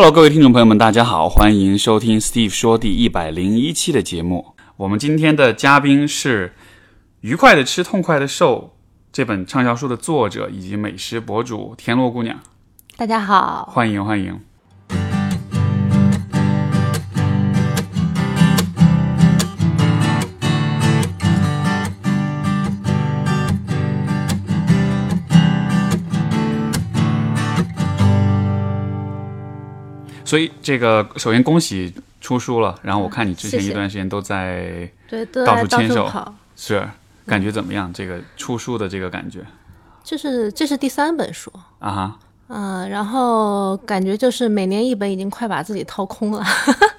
Hello，各位听众朋友们，大家好，欢迎收听 Steve 说第一百零一期的节目。我们今天的嘉宾是《愉快的吃，痛快的瘦》这本畅销书的作者以及美食博主田螺姑娘，大家好，欢迎欢迎。所以这个首先恭喜出书了，然后我看你之前一段时间都在对，都到处牵手。处跑，是感觉怎么样？这个出书的这个感觉？这是这是第三本书，啊哈，嗯、然后感觉就是每年一本，已经快把自己掏空了。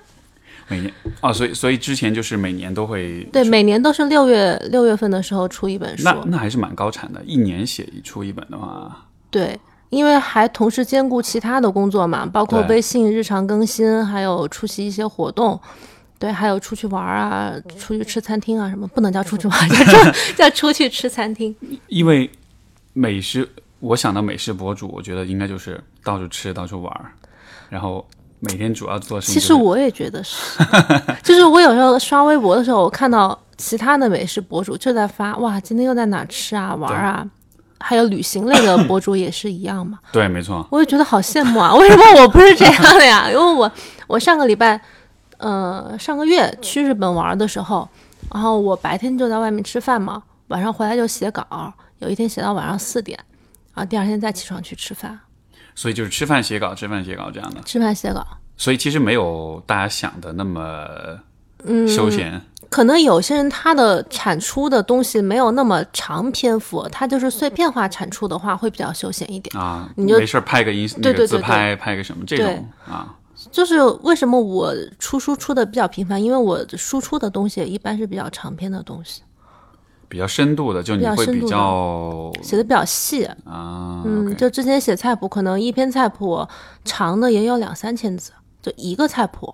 每年哦，所以所以之前就是每年都会对，每年都是六月六月份的时候出一本书，那那还是蛮高产的，一年写一出一本的话，对，因为还同时兼顾其他的工作嘛，包括微信日常更新，还有出席一些活动。对，还有出去玩啊，出去吃餐厅啊，什么不能叫出去玩，叫出叫出去吃餐厅。因为美食，我想到美食博主，我觉得应该就是到处吃到处玩儿，然后每天主要做的事情、就是。其实我也觉得是，就是我有时候刷微博的时候，我看到其他的美食博主就在发，哇，今天又在哪儿吃啊玩啊，还有旅行类的博主也是一样嘛，对，没错，我也觉得好羡慕啊！为什么我不是这样的呀？因为我我上个礼拜，呃，上个月去日本玩的时候，然后我白天就在外面吃饭嘛，晚上回来就写稿，有一天写到晚上四点，然后第二天再起床去吃饭，所以就是吃饭写稿，吃饭写稿这样的，吃饭写稿。所以其实没有大家想的那么休闲。可能有些人他的产出的东西没有那么长篇幅，他就是碎片化产出的话，会比较休闲一点。啊，你就没事儿拍个音那个对对对自拍，拍个什么这种啊，就是为什么我出书出的比较频繁，因为我输出的东西一般是比较长篇的东西，比较深度的，就你会比比较的写的比较细。啊，嗯，就之前写菜谱，可能一篇菜谱长的也有两三千字，就一个菜谱。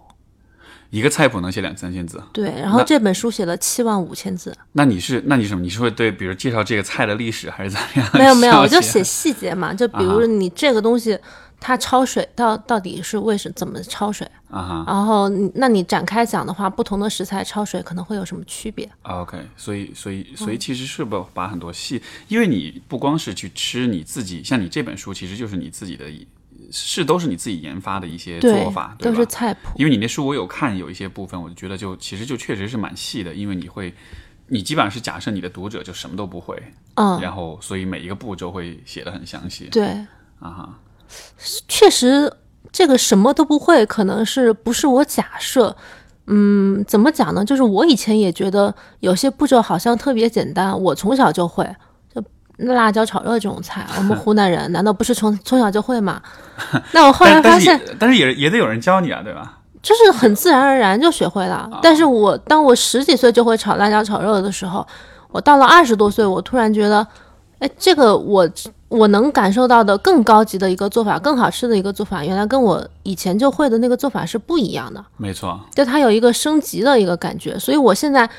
一个菜谱能写两三千字。对，然后这本书写了七万五千字，那你是那你什么？你是会对比如介绍这个菜的历史还是怎么样？没有没有，我就写细节嘛，就比如你这个东西它焯水到到底是为什怎么焯水，啊哈然后那你展开讲的话，不同的食材焯水可能会有什么区别？啊，OK，所以所以嗯所以其实是不把很多细，因为你不光是去吃你自己，像你这本书其实就是你自己的，是都是你自己研发的一些做法，，对都吧？是菜谱。因为你那书我有看，有一些部分我就觉得就其实就确实是蛮细的，因为你会，你基本上是假设你的读者就什么都不会，嗯，然后所以每一个步骤会写的很详细对，啊哈。确实这个什么都不会，可能是不是我假设。嗯，怎么讲呢？就是我以前也觉得有些步骤好像特别简单，我从小就会，就辣椒炒肉这种菜，我们湖 南人难道不是从从小就会吗？那我后来发现，但是也也得有人教你啊，对吧？就是很自然而然就学会了。但是我当我十几岁就会炒辣椒炒肉的时候，我到了二十多岁，我突然觉得，哎，这个我我能感受到的更高级的一个做法，更好吃的一个做法，原来跟我以前就会的那个做法是不一样的，没错，就它有一个升级的一个感觉。所以我现在。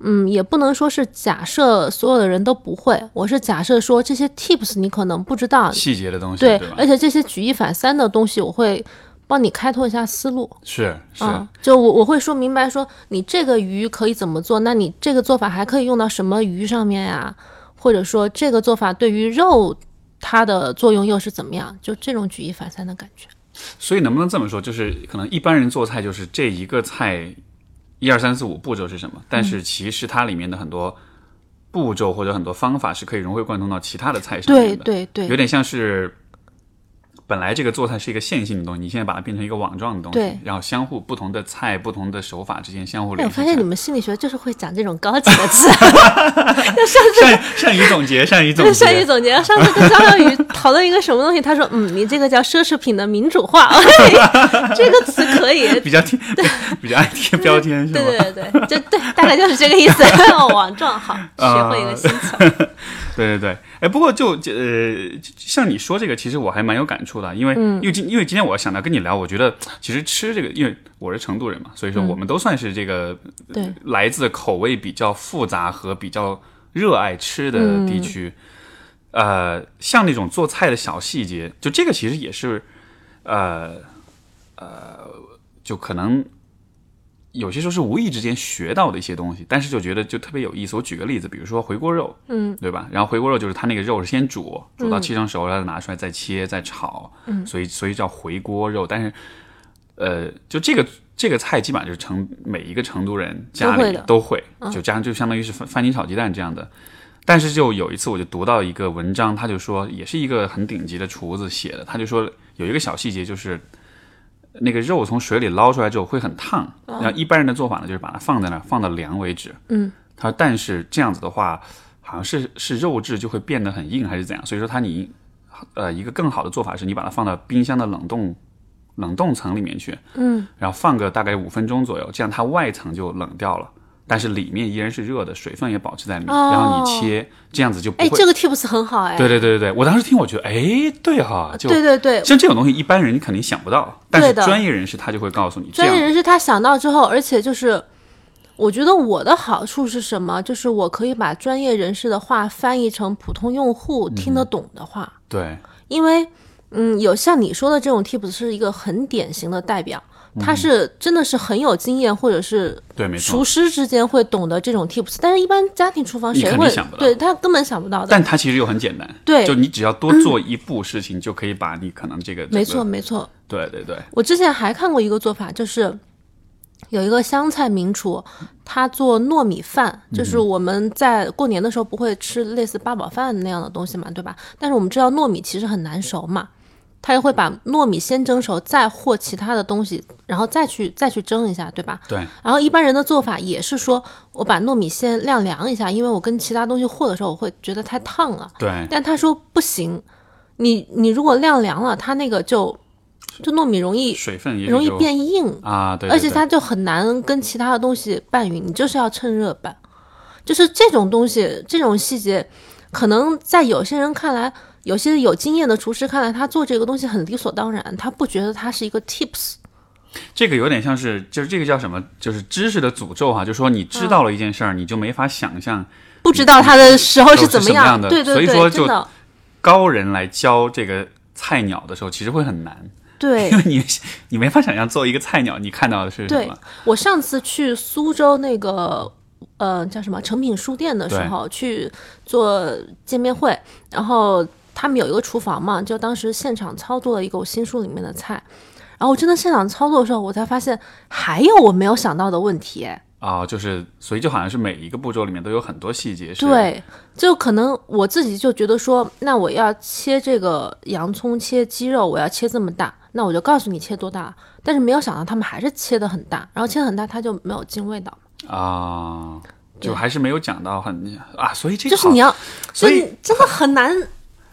嗯，也不能说是假设所有的人都不会，我是假设说这些 tips 你可能不知道，细节的东西，对，吧？而且这些举一反三的东西，我会帮你开拓一下思路。是是、嗯，就我我会说明白说，你这个鱼可以怎么做？那你这个做法还可以用到什么鱼上面呀？或者说这个做法对于肉它的作用又是怎么样？就这种举一反三的感觉。所以能不能这么说，就是可能一般人做菜就是这一个菜一二三四五步骤是什么，但是其实它里面的很多步骤或者很多方法是可以融会贯通到其他的菜上面对的，对对。有点像是。本来这个做菜是一个线性的东西，你现在把它变成一个网状的东西对，然后相互不同的菜、不同的手法之间相互哎，联系。我发现你们心理学就是会讲这种高级的词，善善于总结，善于总结善于，总结。上次跟张小雨讨论一个什么东西，他说：“嗯，你这个叫奢侈品的民主化，哎这个词可以。”比较贴，对比较爱贴标签是吧？对对对，就对，大概就是这个意思。网状好，学会一个新词。对对对，哎，不过就呃，像你说这个，其实我还蛮有感触的，因为、因为今因为今天我想到跟你聊，我觉得其实吃这个，因为我是成都人嘛，所以说我们都算是这个、对。来自口味比较复杂和比较热爱吃的地区。呃，像那种做菜的小细节，就这个其实也是呃呃，就可能有些时候是无意之间学到的一些东西，但是就觉得就特别有意思。我举个例子，比如说回锅肉，嗯，对吧？然后回锅肉就是它那个肉是先煮，煮到七成熟然后，拿出来再切再炒，嗯，所以所以叫回锅肉。但是，呃，就这个这个菜基本上就是成每一个成都人家里都会就加上就相当于是番番茄炒鸡蛋这样的。但是就有一次我就读到一个文章，他就说也是一个很顶级的厨子写的，他就说有一个小细节就是。那个肉从水里捞出来之后会很烫，然后一般人的做法呢，就是把它放在那儿，放到凉为止。嗯，他说，但是这样子的话，好像是是肉质就会变得很硬，还是怎样？所以说，它你呃一个更好的做法是你把它放到冰箱的冷冻冷冻层里面去，嗯，然后放个大概五分钟左右，这样它外层就冷掉了，但是里面依然是热的，水分也保持在里面。哦然后你切，这样子就不哎，这个 tips 很好哎。对对对对对，我当时听我觉得，哎，对哈，就对对对，像这种东西，一般人你肯定想不到，但是专业人士他就会告诉你，专业人士他想到之后，而且就是，我觉得我的好处是什么？就是我可以把专业人士的话翻译成普通用户听得懂的话，对因为，嗯，有像你说的这种 tips 是一个很典型的代表，他是真的是很有经验，或者是对，没错厨。师之间会懂得这种 tips，但是一般家庭厨房谁会想不到对他根本想不到的。但他其实又很简单，对就你只要多做一步事情，就可以把你可能这个没错，这个没错。对对对，我之前还看过一个做法，就是有一个湘菜名厨，他做糯米饭，就是我们在过年的时候不会吃类似八宝饭那样的东西嘛，对吧？但是我们知道糯米其实很难熟嘛，他就会把糯米先蒸熟，再和其他的东西，然后再去再去蒸一下，对吧？对然后一般人的做法也是说，我把糯米先晾凉一下，因为我跟其他东西和的时候，我会觉得太烫了。对但他说不行，你你如果晾凉了，它那个就就糯米容易水分也容易变硬，啊，对，对对而且它就很难跟其他的东西拌匀，你就是要趁热拌。就是这种东西，这种细节，可能在有些人看来，有些有经验的厨师看来，他做这个东西很理所当然，他不觉得它是一个 tips。这个有点像是，就是这个叫什么？就是知识的诅咒哈、就说你知道了一件事儿，你就没法想象不知道它的时候是怎么样的对对对，所以说就高人来教这个菜鸟的时候，其实会很难，对 因为你你没法想象作为一个菜鸟，你看到的是什对么？我上次去苏州那个呃叫什么诚品书店的时候去做见面会，然后他们有一个厨房嘛，就当时现场操作了一个我新书里面的菜，然后我真的现场操作的时候，我才发现还有我没有想到的问题，哎啊、就是所以就好像是每一个步骤里面都有很多细节是，对，就可能我自己就觉得说，那我要切这个洋葱、切鸡肉，我要切这么大，那我就告诉你切多大。但是没有想到他们还是切的很大，然后切的很大，它就没有进味道。啊，就还是没有讲到很啊，所以这个就是你要，所以真的很难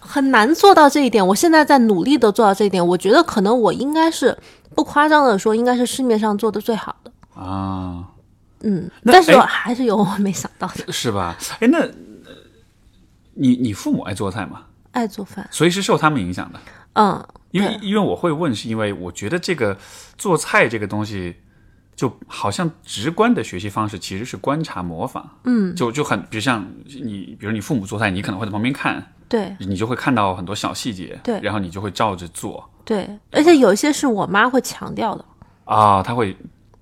很难做到这一点。我现在在努力的做到这一点，我觉得可能我应该是不夸张的说，应该是市面上做的最好的。啊，嗯，但是哎还是有我没想到的。是吧？哎，那呃你你父母爱做菜吗？爱做饭，所以是受他们影响的。嗯，因为因为我会问，是因为我觉得这个做菜这个东西，就好像直观的学习方式其实是观察模仿，嗯，就就很，比如像你，比如你父母做菜，你可能会在旁边看，对。你就会看到很多小细节，对。然后你就会照着做。对，而且有一些是我妈会强调的。啊，她会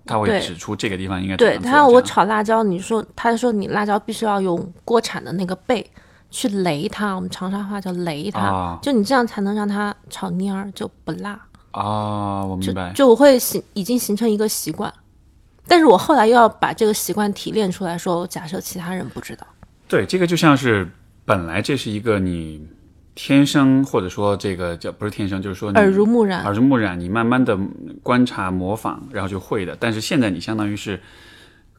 他会指出这个地方应该怎对，样做他让我炒辣椒，你说他说你辣椒必须要用锅铲的那个背去擂它，我们长沙话叫擂它，啊。就你这样才能让它炒蔫儿就不辣。啊，我明白，就我会形已经形成一个习惯，但是我后来又要把这个习惯提炼出来说，假设其他人不知道，对，这个就像是本来这是一个你天生或者说这个叫不是天生，就是说你耳濡目染，耳濡目染，你慢慢的观察模仿，然后就会的。但是现在你相当于是，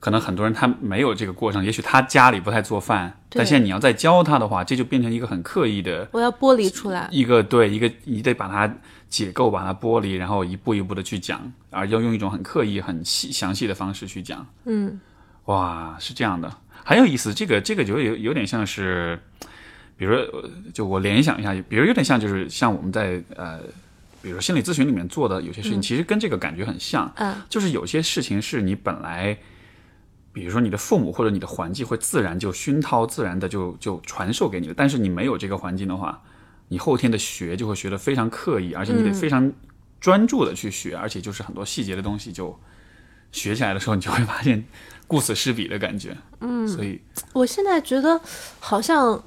可能很多人他没有这个过程，也许他家里不太做饭，但现在你要再教他的话，这就变成一个很刻意的我要剥离出来。一个对一个，你得把它解构，把它剥离，然后一步一步的去讲，而要用一种很刻意、很细详细的方式去讲。嗯，哇，是这样的，很有意思。这个这个就有有点像是，比如就我联想一下，比如有点像就是像我们在呃，比如说心理咨询里面做的有些事情，其实跟这个感觉很像。嗯，就是有些事情是你本来，比如说你的父母或者你的环境会自然就熏陶，自然的就就传授给你的，但是你没有这个环境的话，你后天的学就会学得非常刻意，而且你得非常专注的去学，而且就是很多细节的东西就学起来的时候，你就会发现顾此失彼的感觉。嗯，所以我现在觉得好像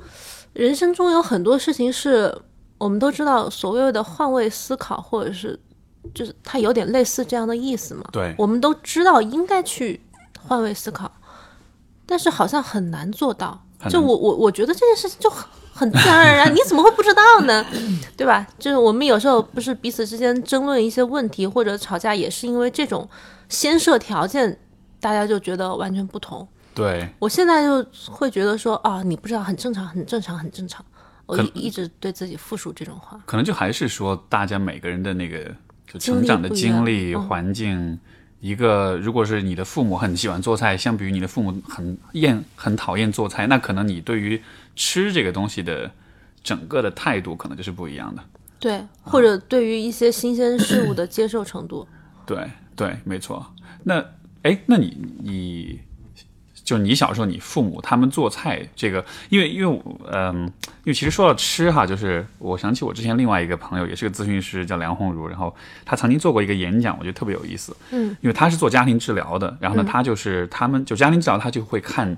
人生中有很多事情是我们都知道，所谓的换位思考，或者是就是它有点类似这样的意思嘛。对我们都知道应该去换位思考，但是好像很难做到。就我我我觉得这件事情就很很自然而然，你怎么会不知道呢？对吧？就是我们有时候不是彼此之间争论一些问题或者吵架，也是因为这种先设条件，大家就觉得完全不同。对，我现在就会觉得说啊，你不知道很正常，很正常，很正常。我可一一直对自己复述这种话。可能就还是说大家每个人的那个就成长的经历、嗯环境。一个，如果是你的父母很喜欢做菜，相比于你的父母很厌、很讨厌做菜，那可能你对于吃这个东西的整个的态度可能就是不一样的。对，或者对于一些新鲜事物的接受程度，对对，没错。那哎，那你你就你小时候，你父母他们做菜这个，因为因为我嗯，因为其实说到吃哈，就是我想起我之前另外一个朋友，也是个咨询师，叫梁红茹，然后他曾经做过一个演讲，我觉得特别有意思。嗯，因为他是做家庭治疗的，然后呢，他就是他们就家庭治疗，他就会看。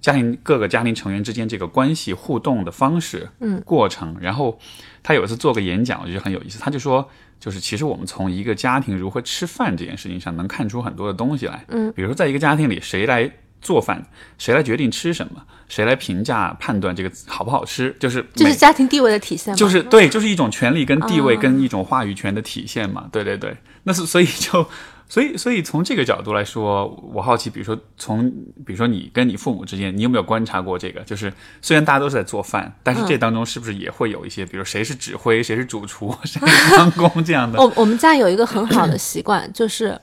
家庭各个家庭成员之间这个关系互动的方式，嗯，过程。然后他有一次做个演讲，我觉得很有意思。他就说，就是其实我们从一个家庭如何吃饭这件事情上，能看出很多的东西来。嗯，比如说在一个家庭里，谁来做饭，谁来决定吃什么，谁来评价判断这个好不好吃，就是每这是家庭地位的体现吗？就是对，就是一种权利跟地位哦跟一种话语权的体现嘛。对对对，那是所以就所以所以从这个角度来说，我好奇，比如说从比如说你跟你父母之间，你有没有观察过这个？就是虽然大家都是在做饭，但是嗯这当中是不是也会有一些，比如谁是指挥，谁是主厨，谁是帮工这样的我我们家有一个很好的习惯，就是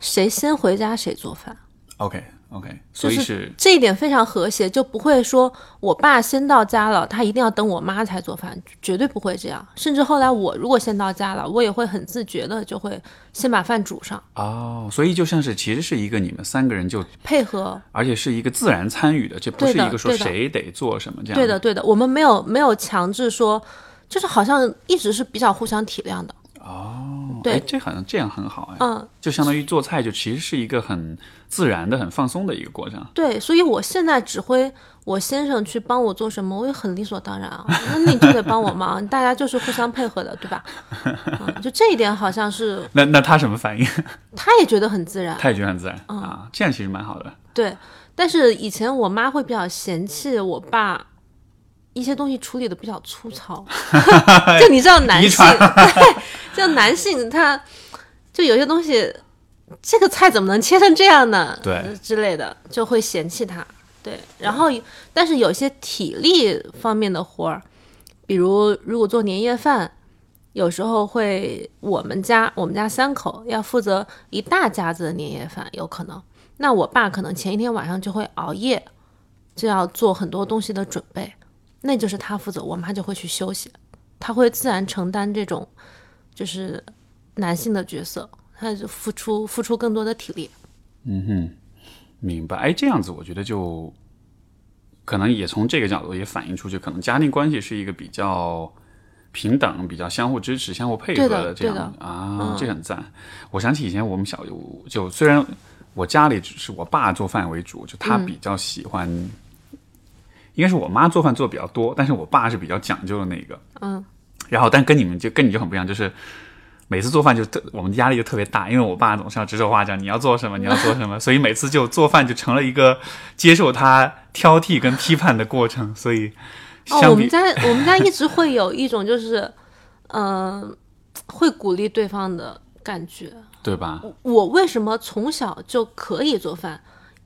谁先回家谁做饭，？OK OK，所以是这一点非常和谐，就不会说我爸先到家了，他一定要等我妈才做饭，绝对不会这样。甚至后来我如果先到家了，我也会很自觉的就会先把饭煮上，哦，所以就像是其实是一个你们三个人就，配合。而且是一个自然参与的，这不是一个说谁得做什么这样。对的，对的，我们没有没有强制说，就是好像一直是比较互相体谅的。哦，对哎，这好像这样很好哎。嗯，就相当于做菜，就其实是一个很自然的、很放松的一个过程。对，所以我现在指挥我先生去帮我做什么，我也很理所当然啊。那你就得帮我忙，大家就是互相配合的，对吧？嗯，就这一点好像是那那他什么反应？他也觉得很自然。他也觉得很自然、嗯啊，这样其实蛮好的。对，但是以前我妈会比较嫌弃我爸一些东西处理的比较粗糙，就你知道男性，对，就男性他就有些东西，这个菜怎么能切成这样呢？对之类的，就会嫌弃他。对，然后但是有些体力方面的活儿，比如如果做年夜饭。有时候会，我们家我们家三口要负责一大家子的年夜饭，有可能。那我爸可能前一天晚上就会熬夜，就要做很多东西的准备，那就是他负责，我妈就会去休息，他会自然承担这种就是男性的角色，他就付出付出更多的体力。嗯哼，明白。哎，这样子我觉得就可能也从这个角度也反映出去，可能家庭关系是一个比较平等、比较相互支持、相互配合的这样啊，嗯这很赞。我想起以前我们小就就虽然我家里只是我爸做饭为主，就他嗯比较喜欢。应该是我妈做饭做的比较多，但是我爸是比较讲究的那个。嗯，然后但跟你们就跟你就很不一样，就是每次做饭就特我们压力就特别大，因为我爸总是要指手画脚，你要做什么，你要做什么，所以每次就做饭就成了一个接受他挑剔跟批判的过程。所以哦，我们家我们家一直会有一种就是，嗯、会鼓励对方的感觉。对吧？我为什么从小就可以做饭？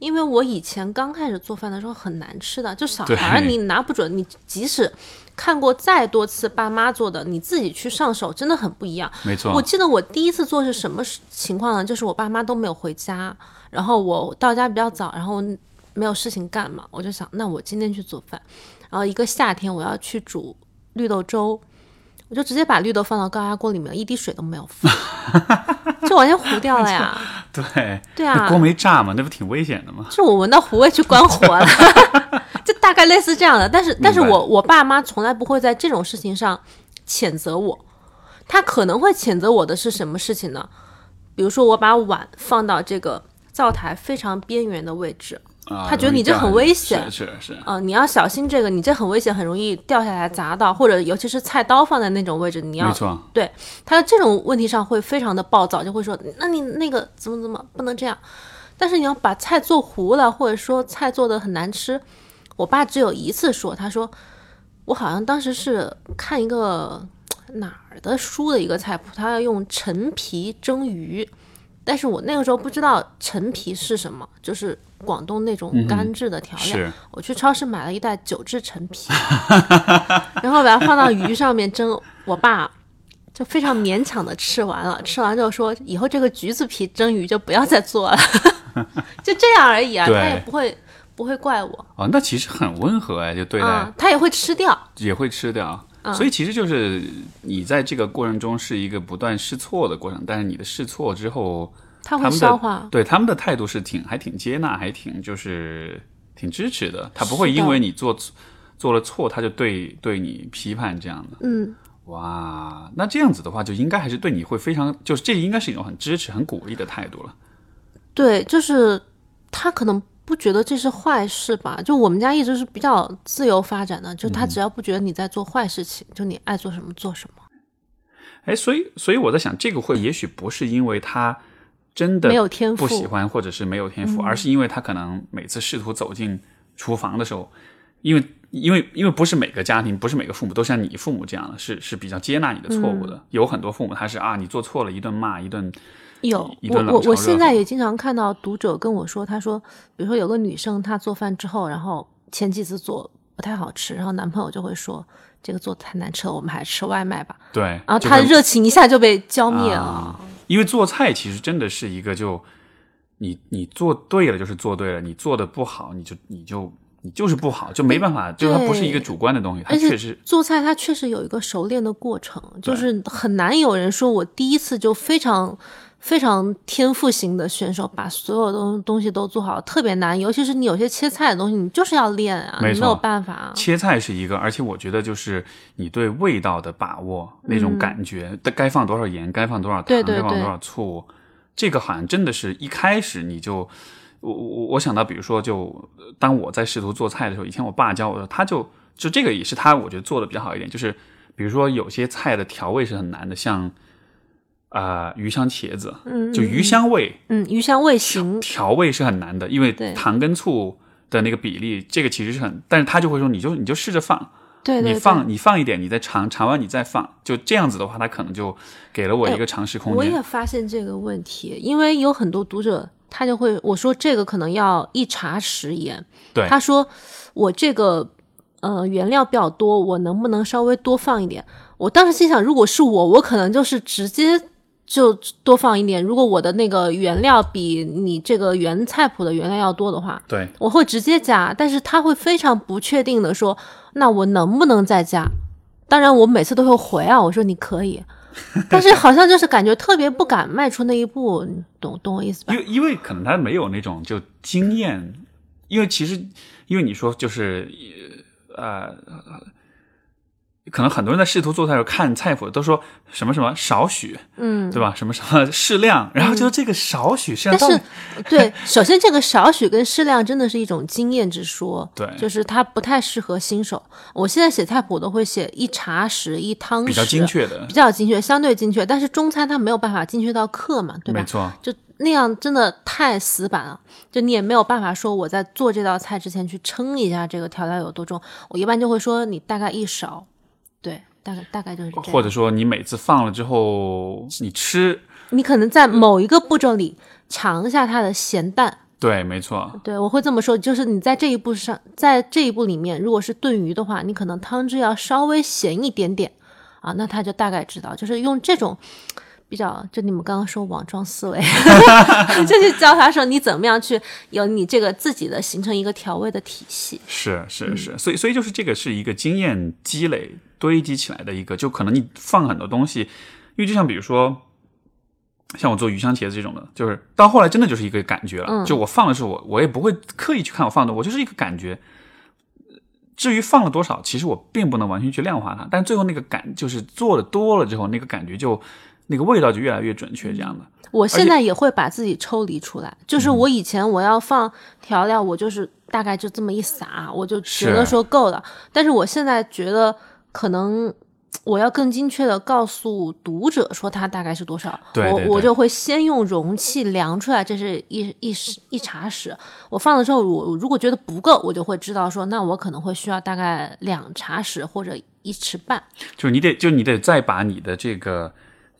因为我以前刚开始做饭的时候很难吃的，就小对孩儿你拿不准，你即使看过再多次爸妈做的，你自己去上手真的很不一样。没错我，记得我第一次做是什么情况呢？就是我爸妈都没有回家，然后我到家比较早，然后没有事情干嘛，我就想，那我今天去做饭。然后一个夏天我要去煮绿豆粥，我就直接把绿豆放到高压锅里面，一滴水都没有放，就完全糊掉了呀。对，对啊锅没炸嘛，那不挺危险的吗？是我闻到糊味去关火了，就大概类似这样的。但是，但是我我爸妈从来不会在这种事情上谴责我，他可能会谴责我的是什么事情呢？比如说我把碗放到这个灶台非常边缘的位置，啊，他觉得你这很危险是是啊，呃，你要小心这个，你这很危险，很容易掉下来砸到，或者尤其是菜刀放在那种位置，你要没错，他在这种问题上会非常的暴躁，就会说，那你那个怎么怎么不能这样。但是你要把菜做糊了，或者说菜做的很难吃，我爸只有一次说，他说我好像当时是看一个哪儿的书的一个菜谱，他要用陈皮蒸鱼，但是我那个时候不知道陈皮是什么，就是广东那种干制的调料。是我去超市买了一袋九制陈皮，然后把它放到鱼上面蒸。我爸就非常勉强的吃完了，吃完之后说：“以后这个橘子皮蒸鱼就不要再做了。”就这样而已啊，他也不会不会怪我哦，那其实很温和哎，就对待、啊，他也会吃掉。也会吃掉。嗯所以其实就是你在这个过程中是一个不断试错的过程，但是你的试错之后，他们的消化，对他们的态度是挺还挺接纳，还挺就是挺支持的。他不会因为你做做了错，他就对对你批判这样的。嗯，哇，那这样子的话，就应该还是对你会非常，就是这应该是一种很支持、很鼓励的态度了。对，就是他可能不觉得这是坏事吧？就我们家一直是比较自由发展的，就嗯他只要不觉得你在做坏事情，就你爱做什么做什么，哎，所以所以我在想，这个会也许不是因为他真的没有天赋不喜欢，或者是没有天赋，而是因为他可能每次试图走进厨房的时候，因为因为因为不是每个家庭，不是每个父母都像你父母这样的，是是比较接纳你的错误的。有很多父母他是啊，你做错了一顿骂一顿，有我我我现在也经常看到读者跟我说，他说，比如说有个女生她做饭之后，然后前几次做不太好吃，然后男朋友就会说这个做的太难吃了，我们还是吃外卖吧，对，然后她的热情一下就被浇灭了。啊因为做菜其实真的是一个就你你做对了就是做对了，你做的不好你就你就你就是不好，就没办法，就它不是一个主观的东西，它确实做菜它确实有一个熟练的过程，就是很难有人说我第一次就非常非常天赋型的选手，把所有东东西都做好，特别难。尤其是你有些切菜的东西，你就是要练啊，没你没有办法啊。切菜是一个，而且我觉得就是你对味道的把握，那种感觉，该放多少盐，该放多少糖，嗯对对对该放多少醋，这个好像真的是一开始你就，我我我想到，比如说就呃当我在试图做菜的时候，以前我爸教我的，他就就这个也是他我觉得做的比较好一点，就是比如说有些菜的调味是很难的，像啊、呃鱼香茄子，嗯，就鱼香味嗯，鱼香味型，调味是很难的，因为糖跟醋的那个比例，这个其实是很，但是他就会说你就你就试着放。对对对，你放你放一点，你再尝尝完你再放，就这样子的话，他可能就给了我一个尝试空间。我也发现这个问题，因为有很多读者他就会我说这个可能要一茶匙盐，对他说我这个呃原料比较多，我能不能稍微多放一点？我当时心想，如果是我，我可能就是直接就多放一点。如果我的那个原料比你这个原菜谱的原料要多的话，对我会直接加，但是他会非常不确定的说，那我能不能再加？当然，我每次都会回啊，我说你可以，但是好像就是感觉特别不敢迈出那一步，你懂懂我意思吧因？为因为可能他没有那种就经验，因为其实因为你说就是呃。可能很多人在试图做菜的时候看菜谱都说什么什么少许，嗯，对吧？什么什么适量，然后就这个少许适量到但，是，对，首先这个少许跟适量真的是一种经验之说，对就是它不太适合新手。我现在写菜谱都会写一茶匙、一汤匙，比较精，确的比，较精确，相对精确。但是中餐它没有办法精确到克嘛，对吧？没错。就那样真的太死板了，就你也没有办法说我在做这道菜之前去称一下这个调料有多重。我一般就会说你大概一勺，对，大概大概就是这样。或者说你每次放了之后，你吃，你可能在某一个步骤里尝一下它的咸淡。对，没错，对，我会这么说，就是你在这一步上，在这一步里面，如果是炖鱼的话，你可能汤汁要稍微咸一点点啊，那他就大概知道，就是用这种比较，就你们刚刚说网状思维，就是教他说你怎么样去有你这个自己的形成一个调味的体系。是是是，所以所以就是这个是一个经验积累堆积起来的一个，就可能你放很多东西，因为就像比如说，像我做鱼香茄子这种的，就是到后来真的就是一个感觉了，就我放的时候，我我也不会刻意去看我放的，我就是一个感觉。至于放了多少，其实我并不能完全去量化它，但最后那个感就是做的多了之后，那个感觉就那个味道就越来越准确，这样的。我现在也会把自己抽离出来，就是我以前我要放调料，我就是大概就这么一撒，我就觉得说够了。但是我现在觉得可能我要更精确的告诉读者说它大概是多少，我我就会先用容器量出来，这是一一一茶匙。我放了之后，我如果觉得不够，我就会知道说，那我可能会需要大概两茶匙或者一匙半。就是你得，就你得再把你的这个。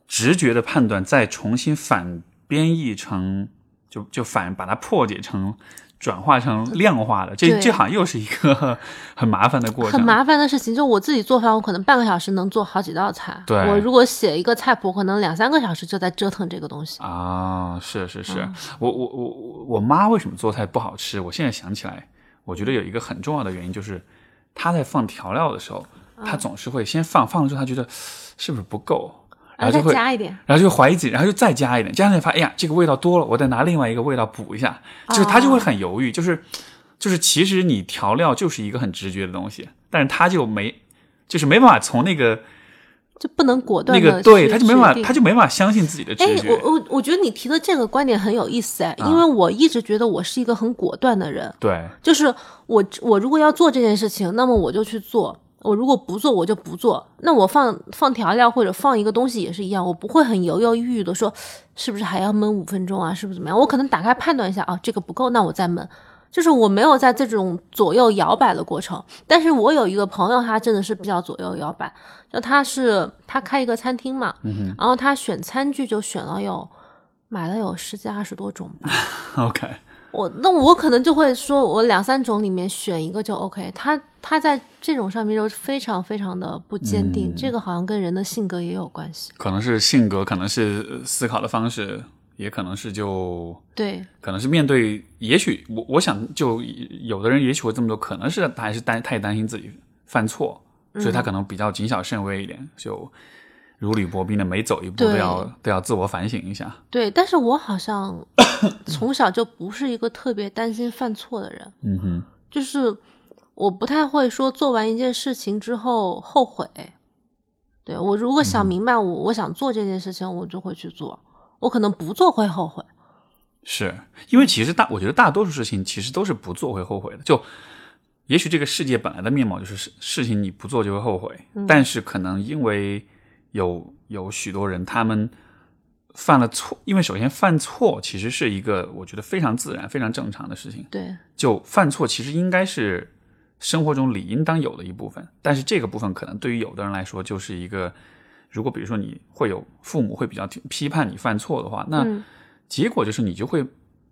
直觉的判断再重新反编译成，就就反把它破解成，转化成量化的，这这好像又是一个很麻烦的过程，很麻烦的事情。就我自己做饭，我可能半个小时能做好几道菜。对，我如果写一个菜谱，可能两三个小时就在折腾这个东西。啊，是是是，我我我我妈为什么做菜不好吃？我现在想起来，我觉得有一个很重要的原因就是，她在放调料的时候，她总是会先放，放了之后她觉得是不是不够。然后就会加一点，然后就怀疑自己，然后就再加一点，加上发现，哎呀，这个味道多了，我再拿另外一个味道补一下，就是他就会很犹豫，就是，就是其实你调料就是一个很直觉的东西，但是他就没，就是没办法从那个，就不能果断那个对，他就没办法，他就没办法相信自己的直觉。我我我觉得你提的这个观点很有意思哎，因为我一直觉得我是一个很果断的人，对，就是我我如果要做这件事情，那么我就去做。我如果不做，我就不做。那我放放调料或者放一个东西也是一样，我不会很犹犹豫豫的说，是不是还要焖五分钟啊？是不是怎么样？我可能打开判断一下啊，这个不够，那我再焖。就是我没有在这种左右摇摆的过程。但是我有一个朋友，他真的是比较左右摇摆。就他是他开一个餐厅嘛，然后他选餐具就选了有买了有十几二十多种吧。OK。我那我可能就会说，我两三种里面选一个就 OK。他他在这种上面就非常非常的不坚定，这个好像跟人的性格也有关系。可能是性格，可能是思考的方式，也可能是就对，可能是面对。也许我我想，就有的人也许会这么做，可能是他还是担太担心自己犯错，所以他可能比较谨小慎微一点，就。如履薄冰的，每走一步都要都要自我反省一下。对，但是我好像从小就不是一个特别担心犯错的人。嗯哼，就是我不太会说做完一件事情之后后悔。对我如果想明白我我想做这件事情，我就会去做。我可能不做会后悔。是因为其实大，我觉得大多数事情其实都是不做会后悔的。就也许这个世界本来的面貌就是事事情你不做就会后悔，但是可能因为。有有许多人，他们犯了错，因为首先犯错其实是一个我觉得非常自然、非常正常的事情。对，就犯错其实应该是生活中理应当有的一部分。但是这个部分可能对于有的人来说，就是一个，如果比如说你会有父母会比较批判你犯错的话，那结果就是你就会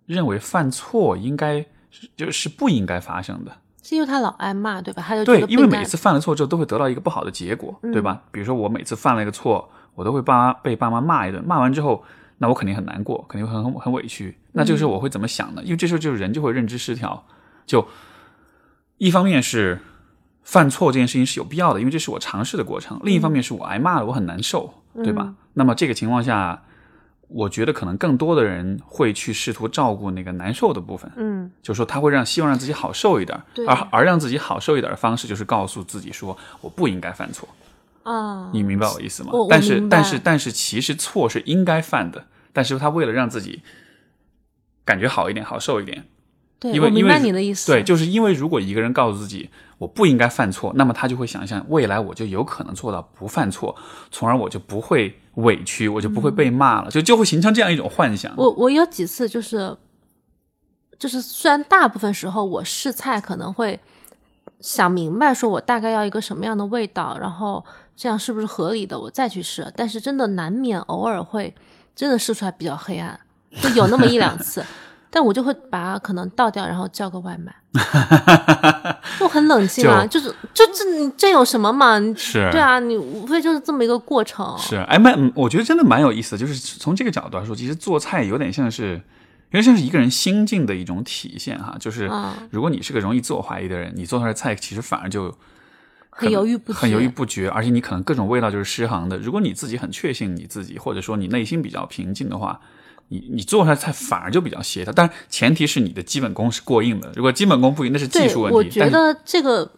认为犯错应该就是不应该发生的。是因为他老挨骂，对吧？他就对，因为每次犯了错之后都会得到一个不好的结果，对吧？比如说我每次犯了一个错，我都会爸被爸妈骂一顿，骂完之后，那我肯定很难过，肯定会很很委屈。那这个时候我会怎么想呢？因为这时候就是人就会认知失调，就一方面是犯错这件事情是有必要的，因为这是我尝试的过程；另一方面是我挨骂了，我很难受，对吧？那么这个情况下。我觉得可能更多的人会去试图照顾那个难受的部分，嗯，就是说他会让希望让自己好受一点，而而让自己好受一点的方式就是告诉自己说我不应该犯错，啊，你明白我意思吗？但是但是但是其实错是应该犯的，但是他为了让自己感觉好一点，好受一点。对，我明白你的意思。对，就是因为如果一个人告诉自己我不应该犯错，那么他就会想象未来我就有可能做到不犯错，从而我就不会委屈，我就不会被骂了，就就会形成这样一种幻想。我我有几次就是，就是虽然大部分时候我试菜可能会想明白，说我大概要一个什么样的味道，然后这样是不是合理的，我再去试。但是真的难免偶尔会真的试出来比较黑暗，就有那么一两次。但我就会把它可能倒掉，然后叫个外卖，就很冷静啊，就是就这你这有什么嘛？是，对啊，你无非就是这么一个过程。是，哎，蛮，我觉得真的蛮有意思的，就是从这个角度来说，其实做菜有点像是，有点像是一个人心境的一种体现哈。就是如果你是个容易自我怀疑的人，你做出来的菜其实反而就很犹豫不很犹豫不决，而且你可能各种味道就是失衡的。如果你自己很确信你自己，或者说你内心比较平静的话。你你做出来菜反而就比较协调，但前提是你的基本功是过硬的。如果基本功不硬，那是技术问题。我觉得这个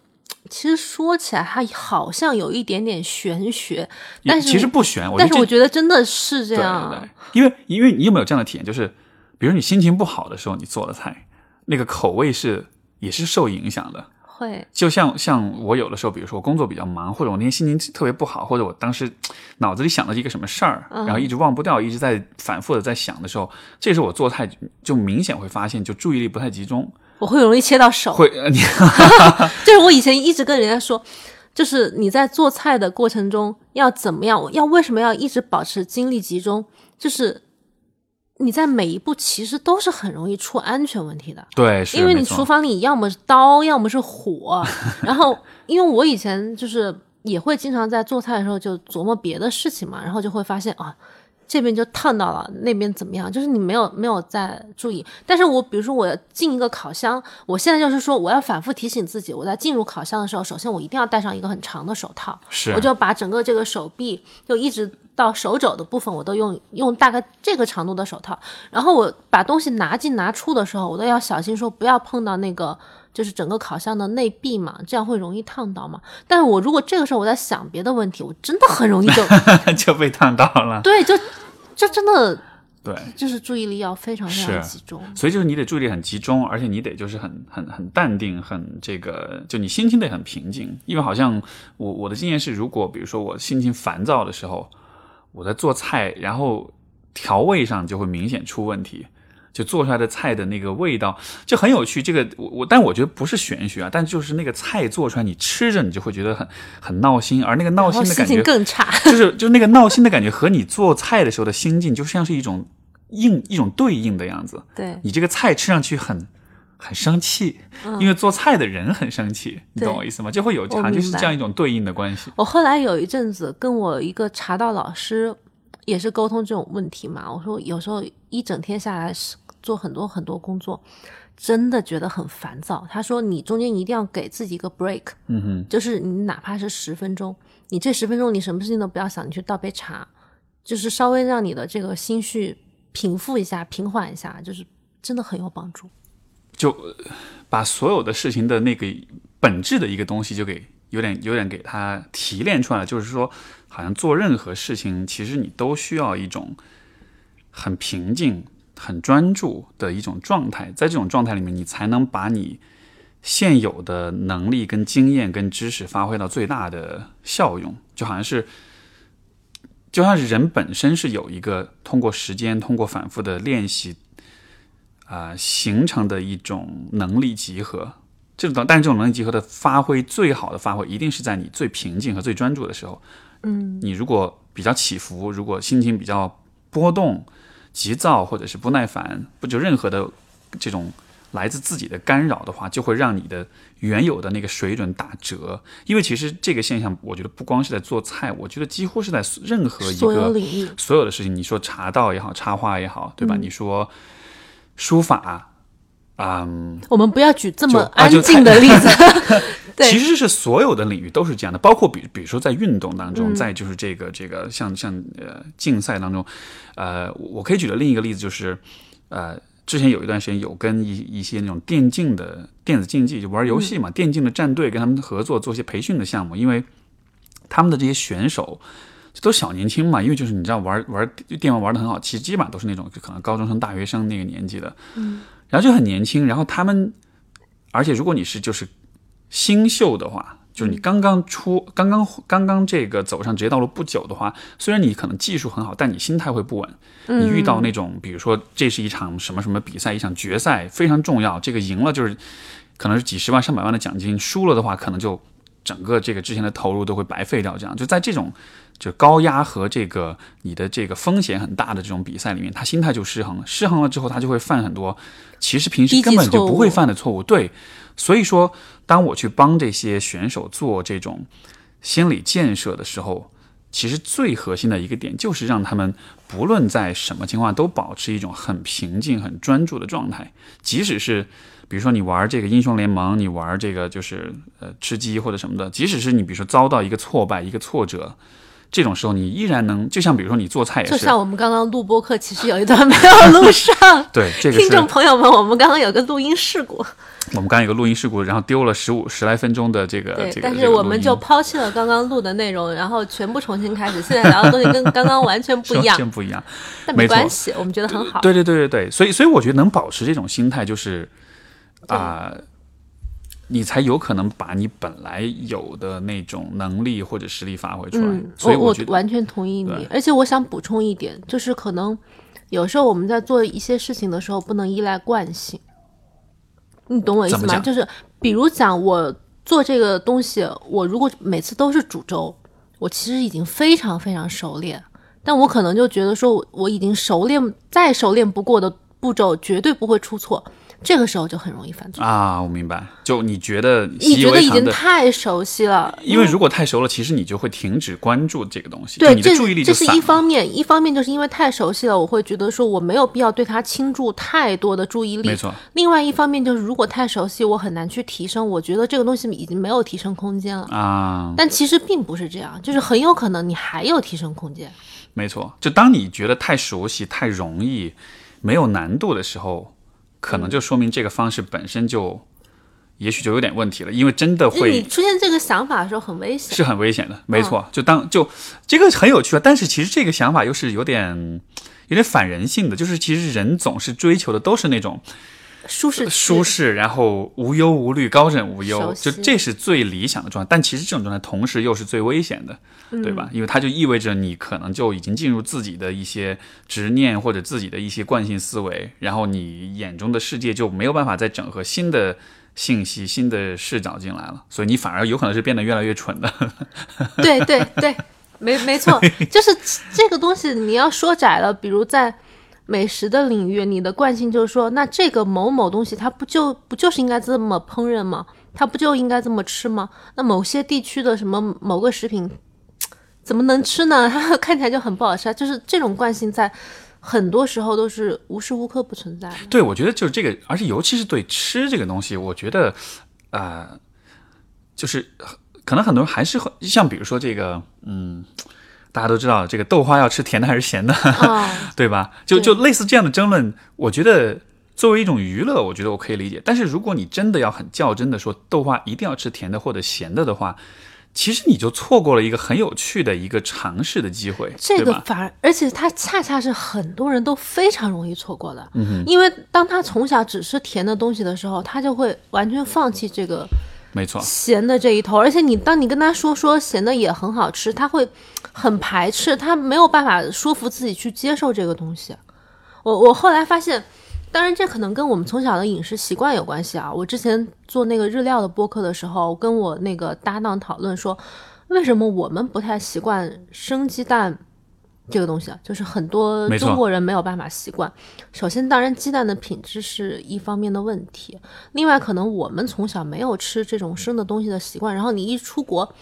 其实说起来，它好像有一点点玄学，但是其实不玄。但是我觉觉得真的是这样。对对，因为因为你有没有这样的体验？就是比如你心情不好的时候，你做的菜，那个口味是也是受影响的。会，就像像我有的时候，比如说我工作比较忙，或者我那天心情特别不好，或者我当时脑子里想了一个什么事儿，然后一直忘不掉，一直在反复的在想的时候，这时候我做菜就明显会发现，就注意力不太集中。我会容易切到手，会，你就是我以前一直跟人家说，就是你在做菜的过程中要怎么样，要为什么要一直保持精力集中，就是你在每一步其实都是很容易出安全问题的。对，是因为你厨房里要么是刀，要么是火，然后因为我以前就是也会经常在做菜的时候就琢磨别的事情嘛，然后就会发现啊。这边就烫到了，那边怎么样？就是你没有没有在注意。但是我比如说我进一个烤箱，我现在就是说我要反复提醒自己，我在进入烤箱的时候，首先我一定要戴上一个很长的手套，是我就把整个这个手臂就一直到手肘的部分，我都用用大概这个长度的手套。然后我把东西拿进拿出的时候，我都要小心说不要碰到那个就是整个烤箱的内壁嘛，这样会容易烫到嘛。但是我如果这个时候我在想别的问题，我真的很容易就 就被烫到了。对，就就真的对，就是注意力要非常非常集中。所以就是你得注意力很集中，而且你得就是很很很淡定，很这个，就你心情得很平静。因为好像我我的经验是，如果比如说我心情烦躁的时候，我在做菜，然后调味上就会明显出问题。就做出来的菜的那个味道就很有趣，这个我我，但我觉得不是玄学啊，但就是那个菜做出来，你吃着你就会觉得很很闹心，而那个闹心的感觉更差，就是就是那个闹心的感觉和你做菜的时候的心境，就像是一种应一种对应的样子。对，你这个菜吃上去很很生气，因为做菜的人很生气，你懂我意思吗？就会有好像就是这样一种对应的关系。我后来有一阵子跟我一个茶道老师也是沟通这种问题嘛，我说有时候一整天下来是。做很多很多工作，真的觉得很烦躁。他说：“你中间一定要给自己一个 break，嗯哼，就是你哪怕是十分钟，你这十分钟你什么事情都不要想，你去倒杯茶，就是稍微让你的这个心绪平复一下、平缓一下，就是真的很有帮助。就把所有的事情的那个本质的一个东西，就给有点有点给它提炼出来，就是说，好像做任何事情，其实你都需要一种很平静。”很专注的一种状态，在这种状态里面，你才能把你现有的能力、跟经验、跟知识发挥到最大的效用。就好像是，就像是人本身是有一个通过时间、通过反复的练习啊形成的一种能力集合。这种，但是这种能力集合的发挥，最好的发挥，一定是在你最平静和最专注的时候。嗯，你如果比较起伏，如果心情比较波动。急躁或者是不耐烦，不就任何的这种来自自己的干扰的话，就会让你的原有的那个水准打折。因为其实这个现象，我觉得不光是在做菜，我觉得几乎是在任何一个所有的事情。你说茶道也好，插花也好，对吧？你说书法。嗯，我们不要举这么安静的例子。对，其实是所有的领域都是这样的，包括比比如说在运动当中，在就是这个这个像像呃竞赛当中，呃，我可以举的另一个例子就是，呃，之前有一段时间有跟一一些那种电竞的电子竞技就玩游戏嘛，电竞的战队跟他们合作做一些培训的项目，因为他们的这些选手都小年轻嘛，因为就是你知道玩玩电玩玩的很好，其实基本上都是那种可能高中生、大学生那个年纪的，嗯。然后就很年轻，然后他们，而且如果你是就是新秀的话，就是你刚刚出、刚刚刚刚这个走上职业道路不久的话，虽然你可能技术很好，但你心态会不稳。你遇到那种，比如说这是一场什么什么比赛，一场决赛非常重要，这个赢了就是可能是几十万、上百万的奖金，输了的话可能就整个这个之前的投入都会白费掉。这样就在这种。就高压和这个你的这个风险很大的这种比赛里面，他心态就失衡了。失衡了之后，他就会犯很多其实平时根本就不会犯的错误。对，所以说，当我去帮这些选手做这种心理建设的时候，其实最核心的一个点就是让他们不论在什么情况都保持一种很平静、很专注的状态。即使是比如说你玩这个英雄联盟，你玩这个就是呃吃鸡或者什么的，即使是你比如说遭到一个挫败、一个挫折。这种时候你依然能，就像比如说你做菜也，就像我们刚刚录播课，其实有一段没有录上。对，这个听众朋友们，我们刚刚有个录音事故，我们刚刚有个录音事故，然后丢了十五十来分钟的这个对，这个，但是我们就抛弃了刚刚录的内容，然后全部重新开始，现在聊的东西跟刚刚完全不一样。完，全不一样。但没关系，我们觉得很好。对对对对对，所以所以我觉得能保持这种心态，就是啊、你才有可能把你本来有的那种能力或者实力发挥出来。嗯，所以我完全同意你，而且我想补充一点，就是可能有时候我们在做一些事情的时候，不能依赖惯性。你懂我意思吗？就是比如讲，我做这个东西，我如果每次都是煮粥，我其实已经非常非常熟练，但我可能就觉得说我我已经熟练再熟练不过的步骤，绝对不会出错，这个时候就很容易犯错。啊，我明白。就你觉得你觉得已经太熟悉了，因为如果太熟了，其实你就会停止关注这个东西，对，你的这注意力就这是一。方面，一方面就是因为太熟悉了，我会觉得说我没有必要对它倾注太多的注意力。没错，另外一方面就是，如果太熟悉，我很难去提升。我觉得这个东西已经没有提升空间了。啊，但其实并不是这样，就是很有可能你还有提升空间。没错。就当你觉得太熟悉、太容易、没有难度的时候，可嗯能就说明这个方式本身就，也许就有点问题了，因为真的会你出现这个想法的时候很危险。是很危险的，没嗯错。就当就这个很有趣啊，但是其实这个想法又是有点有点反人性的，就是其实人总是追求的都是那种舒适舒适，然后无忧无虑、高枕无忧，就这是最理想的状态。但其实这种状态同时又是最危险的，对嗯吧？因为它就意味着你可能就已经进入自己的一些执念或者自己的一些惯性思维，然后你眼中的世界就没有办法再整合新的。信息、新的视角进来了，所以你反而有可能是变得越来越蠢的。对对对，没没错，就是这个东西你要说窄了，比如在美食的领域，你的惯性就是说，那这个某某东西它不就不就是应该这么烹饪吗？它不就应该这么吃吗？那某些地区的什么某个食品怎么能吃呢？它 看起来就很不好吃，就是这种惯性在很多时候都是无时无刻不存在。对，我觉得就是这个，而且尤其是对吃这个东西，我觉得，呃，就是可能很多人还是会像比如说这个，嗯，大家都知道这个豆花要吃甜的还是咸的，啊，对吧？就就类似这样的争论，我觉得作为一种娱乐，我觉得我可以理解。但是如果你真的要很较真的说豆花一定要吃甜的或者咸的的话，其实你就错过了一个很有趣的一个尝试的机会，这？个反而，而且它恰恰是很多人都非常容易错过的。嗯因为当他从小只吃甜的东西的时候，他就会完全放弃这个没错，咸的这一头。而且你当你跟他说说咸的也很好吃，他会很排斥，他没有办法说服自己去接受这个东西。我我后来发现，当然这可能跟我们从小的饮食习惯有关系啊。我之前做那个日料的播客的时候，跟我那个搭档讨论说，为什么我们不太习惯生鸡蛋这个东西啊？就是很多中国人没有办法习惯。首先，当然鸡蛋的品质是一方面的问题，另外可能我们从小没有吃这种生的东西的习惯，然后你一出国。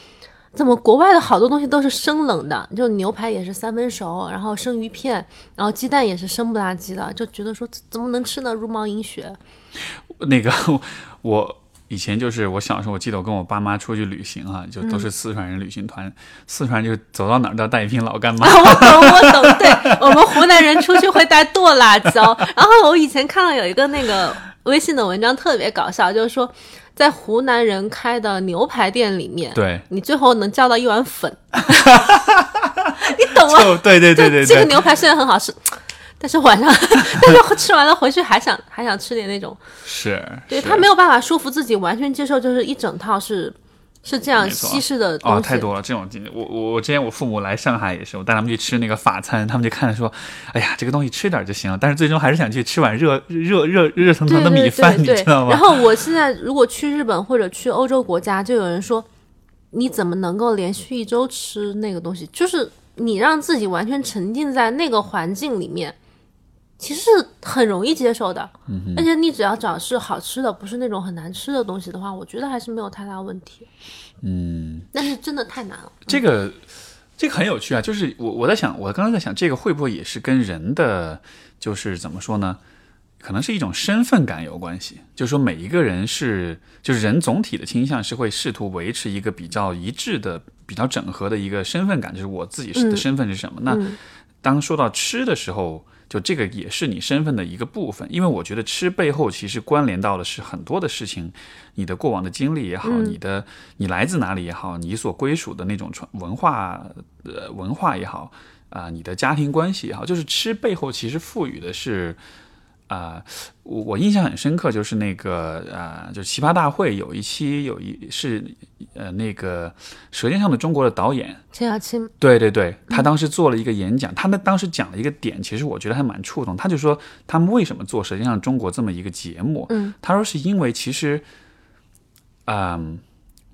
怎么国外的好多东西都是生冷的？就牛排也是三分熟，然后生鱼片，然后鸡蛋也是生不拉几的，就觉得说怎么能吃呢？茹毛饮血。那个 我以前就是我小时候，我记得我跟我爸妈出去旅行啊，就都是四川人旅行团，四川就走到哪儿都要带一瓶老干妈。我懂，我懂。对我们湖南人出去会带剁辣椒。然后我以前看到有一个那个微信的文章特别搞笑，就是说在湖南人开的牛排店里面，对，你最后能叫到一碗粉，你懂吗？对对对对对这个，牛排虽然很好吃，但是晚上，但是吃完了回去还想还想吃点那种，是，是。对他没有办法说服自己完全接受，就是一整套是是这样西式的。哦，太多了这种经历。我我我之前我父母来上海也是，我带他们去吃那个法餐，他们就看着说，哎呀，这个东西吃点儿就行了，但是最终还是想去吃碗热热热热腾腾的米饭，对对你知道吗？然后我现在如果去日本或者去欧洲国家，就有人说，你怎么能够连续一周吃那个东西？就是你让自己完全沉浸在那个环境里面，其实是很容易接受的。嗯而且你只要找是好吃的，不是那种很难吃的东西的话，我觉得还是没有太大问题。嗯，但是真的太难了。这个这个很有趣啊，就是我我在想，我刚刚在想，这个会不会也是跟人的就是怎么说呢？可能是一种身份感有关系，就是说每一个人是，就是人总体的倾向是会试图维持一个比较一致的、比比较整合的一个身份感，就是我自己是的嗯身份是什么。那嗯当说到吃的时候，就这个也是你身份的一个部分，因为我觉得吃背后其实关联到的是很多的事情，你的过往的经历也好，嗯你的你来自哪里也好，你所归属的那种传文化呃文化也好，啊、你的家庭关系也好，就是吃背后其实赋予的是。啊、我我印象很深刻，就是那个啊、就奇葩大会有一期有一是呃那个《舌尖上的中国》的导演，陈小青，对对对，他当时做了一个演讲，他那当时讲了一个点，其实我觉得还蛮触动。他就说他们为什么做《舌尖上的中国》这么一个节目？嗯，他说是因为其实，嗯，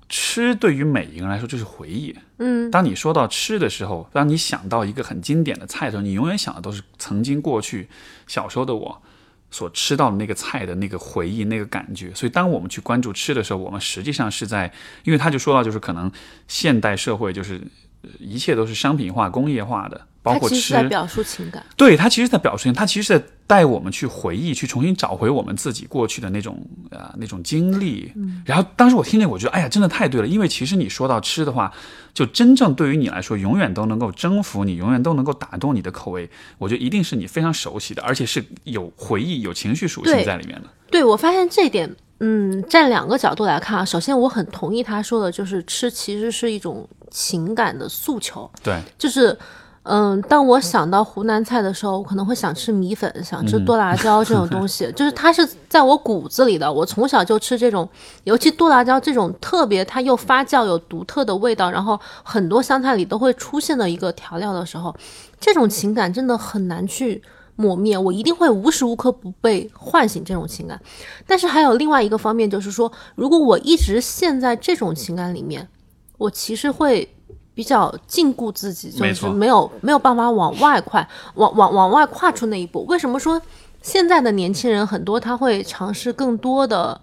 吃对于每一个人来说就是回忆。嗯当你说到吃的时候，当你想到一个很经典的菜的时候，你永远想的都是曾经过去小时候的我所吃到的那个菜的那个回忆、那个感觉。所以，当我们去关注吃的时候，我们实际上是在，因为他就说到，就是可能现代社会就是一切都是商品化、工业化的，包括其实是。在表述情感。对他其实在表述，他其实是在带我们去回忆，去重新找回我们自己过去的那种呃那种经历。然后当时我听见，我觉得哎呀，真的太对了，因为其实你说到吃的话，就真正对于你来说，永远都能够征服你，永远都能够打动你的口味，我觉得一定是你非常熟悉的，而且是有回忆、有情绪属性在里面的。对我发现这一点，嗯，站两个角度来看啊。首先，我很同意他说的，就是吃其实是一种情感的诉求，对，就是。嗯，当我想到湖南菜的时候，我可能会想吃米粉，想吃剁辣椒这种东西，就是它是在我骨子里的。我从小就吃这种，尤其剁辣椒这种特别，它又发酵有独特的味道，然后很多湘菜里都会出现的一个调料的时候，这种情感真的很难去抹灭，我一定会无时无刻不被唤醒这种情感。但是还有另外一个方面，就是说，如果我一直陷在这种情感里面，我其实会比较禁锢自己，就是没有没有办法往外跨，往往往外跨出那一步。为什么说现在的年轻人很多他会尝试更多的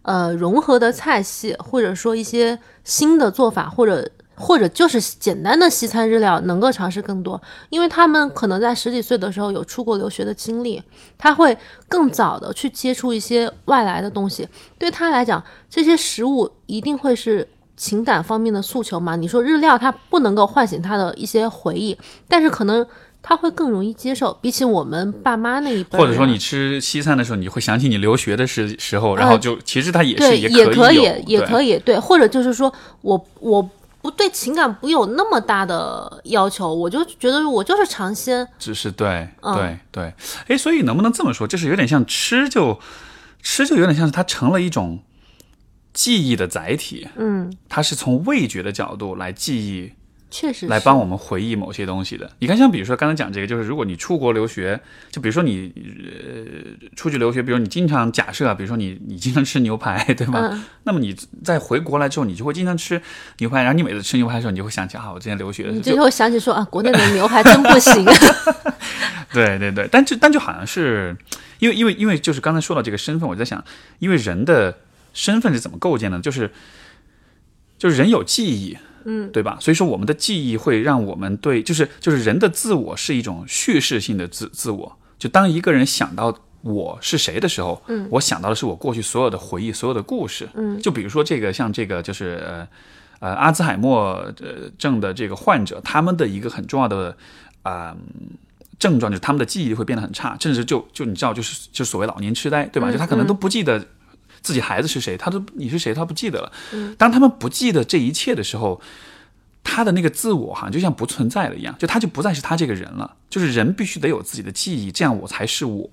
呃融合的菜系，或者说一些新的做法，或者或者就是简单的西餐日料，能够尝试更多，因为他们可能在十几岁的时候有出国留学的经历，他会更早的去接触一些外来的东西。对他来讲，这些食物一定会是情感方面的诉求嘛？你说日料它不能够唤醒他的一些回忆，但是可能他会更容易接受，比起我们爸妈那一辈或者说你吃西餐的时候，你会想起你留学的时时候，然后就其实它也是对，也也可以，也可以，对，或者就是说我我不对情感不有那么大的要求，我就觉得我就是尝鲜，只是对嗯。对对，哎，所以能不能这么说，就是有点像吃就吃就有点像是它成了一种记忆的载体，嗯，它是从味觉的角度来记忆，确实来帮我们回忆某些东西的。你看，像比如说刚才讲这个，就是如果你出国留学，就比如说你呃出去留学，比如你经常假设啊，比如说你你经常吃牛排，对吧？嗯。那么你在回国来之后，你就会经常吃牛排，然后你每次吃牛排的时候，你就会想起啊，我之前留学的时候就你就会想起说啊，国内的牛排真不行，对对对，但就但就好像是，因为因为因为就是刚才说到这个身份，我在想，因为人的身份是怎么构建的？就是就是人有记忆，嗯，对吧？所以说我们的记忆会让我们对，就是就是人的自我是一种叙事性的自自我。就当一个人想到我是谁的时候，嗯，我想到的是我过去所有的回忆、所有的故事，嗯，就比如说这个像这个就是呃呃阿兹海默呃症的这个患者，他们的一个很重要的啊。症状就是他们的记忆力会变得很差，甚至就就你知道，就是就所谓老年痴呆，对吧？就他可能都不记得自己孩子是谁，他都你是谁，他不记得了。当他们不记得这一切的时候，他的那个自我好像就像不存在了一样，就他就不再是他这个人了。就是人必须得有自己的记忆，这样我才是我。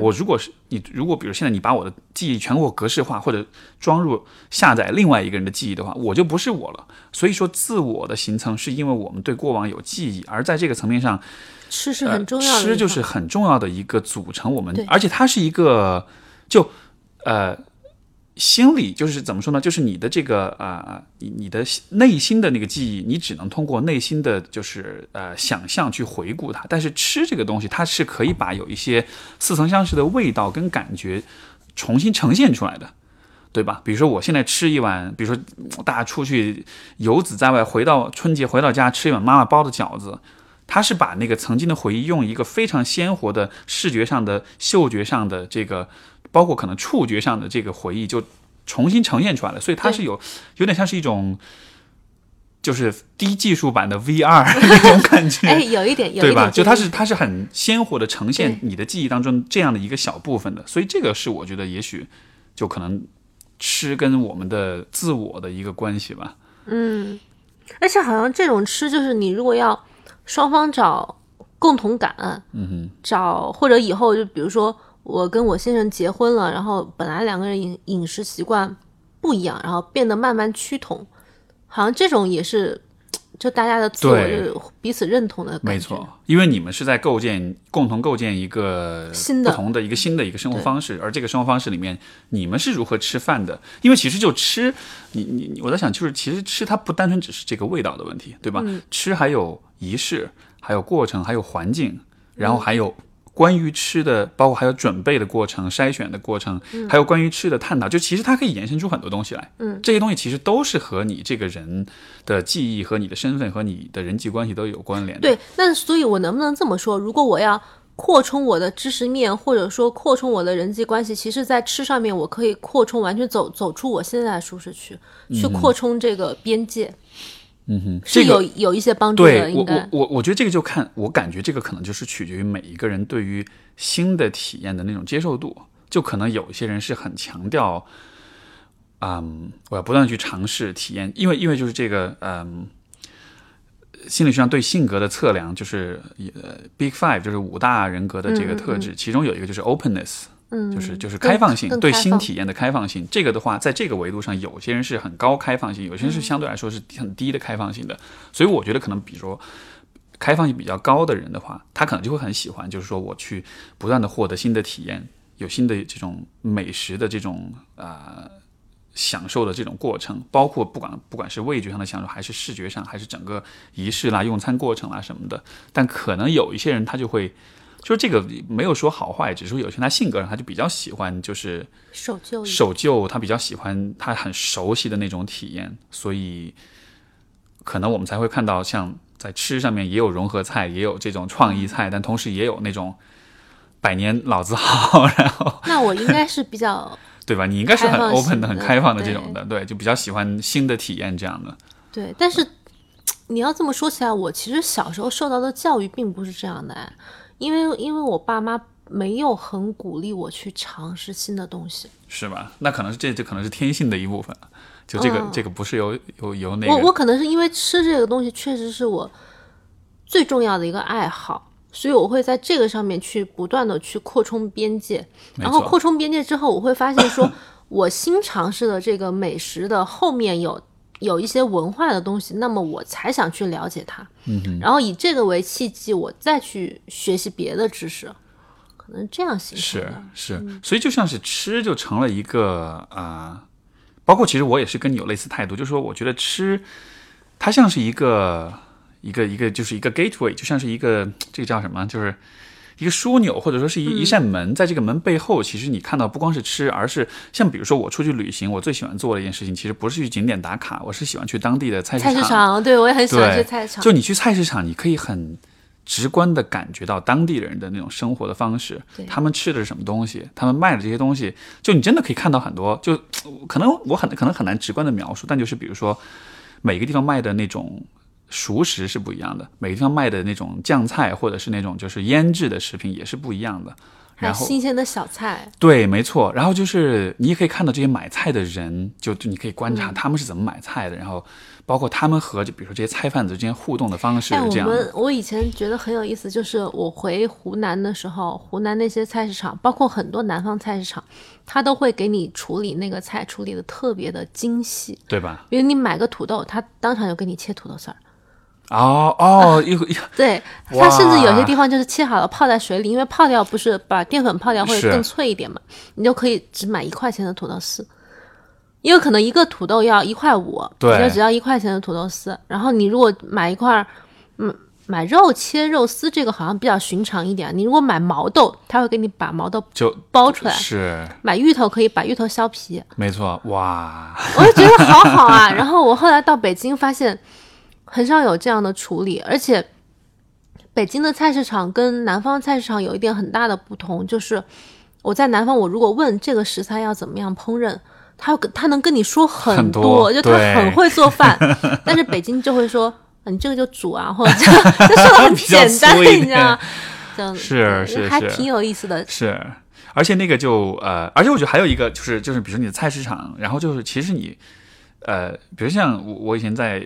我如果是你，如果比如现在你把我的记忆全给我格式化，或者装入下载另外一个人的记忆的话，我就不是我了。所以说，自我的形成是因为我们对过往有记忆，而在这个层面上，吃是很重要的一呃，吃就是很重要的一个组成我们，而且它是一个就呃心理就是怎么说呢？就是你的这个啊、你你的内心的那个记忆，你只能通过内心的就是呃想象去回顾它。但是吃这个东西，它是可以把有一些似曾相识的味道跟感觉重新呈现出来的。对吧？比如说，我现在吃一碗，比如说大家出去游子在外，回到春节回到家吃一碗妈妈包的饺子，他是把那个曾经的回忆用一个非常鲜活的视觉上的、嗅觉上的这个，包括可能触觉上的这个回忆，就重新呈现出来了。所以它是有有点像是一种就是低技术版的 VR 那种感觉，哎，有一点，有一点对吧？就它是它是很鲜活的呈现你的记忆当中这样的一个小部分的，所以这个是我觉得也许就可能吃跟我们的自我的一个关系吧。嗯，而且好像这种吃就是你如果要双方找共同感，嗯哼，找或者以后就比如说我跟我先生结婚了，然后本来两个人饮饮食习惯不一样，然后变得慢慢趋同，好像这种也是 就大家的自我对就是彼此认同的。没错，因为你们是在构建共同构建一个新的不同的一个新的一个生活方式，而这个生活方式里面，你们是如何吃饭的？因为其实就吃，你你你我在想，就是其实吃它不单纯只是这个味道的问题，对吧？吃还有仪式，还有过程，还有环境，然后还有。关于吃的，包括还有准备的过程、筛选的过程，还有关于吃的探讨，就其实它可以延伸出很多东西来。嗯，这些东西其实都是和你这个人的记忆、和你的身份、和你的人际关系都有关联的。对，那所以，我能不能这么说？如果我要扩充我的知识面，或者说扩充我的人际关系，其实，在吃上面，我可以扩充，完全走走出我现在的舒适区，去扩充这个边界，嗯哼，是这个有有一些帮助的。对我我我我觉得这个就看，我感觉这个可能就是取决于每一个人对于新的体验的那种接受度。就可能有一些人是很强调，嗯，我要不断地去尝试体验，因为因为就是这个，嗯，心理学上对性格的测量就是呃，Big Five 就是五大人格的这个特质，其中有一个就是 openness，嗯，就是就是开放性，对新体验的开放性。这个的话，在这个维度上，有些人是很高开放性，有些人是相对来说是很低的开放性的。所以我觉得可能，比如说开放性比较高的人的话，他可能就会很喜欢，就是说我去不断的获得新的体验，有新的这种美食的这种呃享受的这种过程，包括不管不管是味觉上的享受，还是视觉上，还是整个仪式啦、用餐过程啦什么的。但可能有一些人他就会。就是这个没有说好坏，只是说有些人他性格上他就比较喜欢就是守旧守旧，他比较喜欢他很熟悉的那种体验，所以可能我们才会看到像在吃上面也有融合菜，也有这种创意菜，但同时也有那种百年老字号，然后那我应该是比较 对吧？你应该是很 open 的、很开放的这种的，对，就比较喜欢新的体验这样的。对，但是 你要这么说起来，我其实小时候受到的教育并不是这样的，哎，因为因为我爸妈没有很鼓励我去尝试新的东西。是吧？那可能是这这可能是天性的一部分，就这个、嗯这个不是由由由那个我我可能是因为吃这个东西确实是我最重要的一个爱好，所以我会在这个上面去不断的去扩充边界。然后扩充边界之后，我会发现说，我新尝试的这个美食的后面有有一些文化的东西，那么我才想去了解它。嗯，然后以这个为契机，我再去学习别的知识，可能这样形成是。是，所以就像是吃就成了一个啊、呃包括其实我也是跟你有类似态度，就是说我觉得吃它像是一个一个一个就是一个 gateway，就像是一个这个叫什么，就是一个枢纽或者说是一、一扇门，在这个门背后，其实你看到不光是吃，而是像比如说我出去旅行，我最喜欢做的一件事情，其实不是去景点打卡，我是喜欢去当地的菜市菜市场，对我也很喜欢去菜市场。就你去菜市场，你可以很直观的感觉到当地人的那种生活的方式，他们吃的是什么东西，他们卖的这些东西，就你真的可以看到很多，就可能我很可能很难直观的描述，但就是比如说每个地方卖的那种。熟食是不一样的，每个地方卖的那种酱菜或者是那种就是腌制的食品也是不一样的。然后新鲜的小菜，对，没错。然后就是你也可以看到这些买菜的人，就就你可以观嗯察他们是怎么买菜的，然后包括他们和就比如说这些菜贩子之间互动的方式哎，我这样的。们我以前觉得很有意思，就是我回湖南的时候，湖南那些菜市场，包括很多南方菜市场，他都会给你处理那个菜，处理的特别的精细。对吧？因为你买个土豆，他当场就给你切土豆丝儿。哦哦，一个 对，哇它甚至有些地方就是切好了泡在水里，因为泡掉不是把淀粉泡掉会更脆一点嘛，你就可以只买一块钱的土豆丝，因为可能一个土豆要一块五，对你就只要一块钱的土豆丝。然后你如果买一块，嗯，买肉切肉丝这个好像比较寻常一点。你如果买毛豆，他会给你把毛豆就剥出来；是买芋头可以把芋头削皮。没错，哇，我就觉得好好啊。然后我后来到北京发现，很少有这样的处理，而且北京的菜市场跟南方菜市场有一点很大的不同，就是我在南方，我如果问这个食材要怎么样烹饪，他要跟他能跟你说很很多就他很会做饭，但是北京就会说，啊你这个就煮啊，或者这样，就说的很 简单，的你知道吗？这样是是是还挺有意思的。是，而且那个就呃，而且我觉得还有一个就是就是，比如说你的菜市场，然后就是其实你呃，比如像我我以前在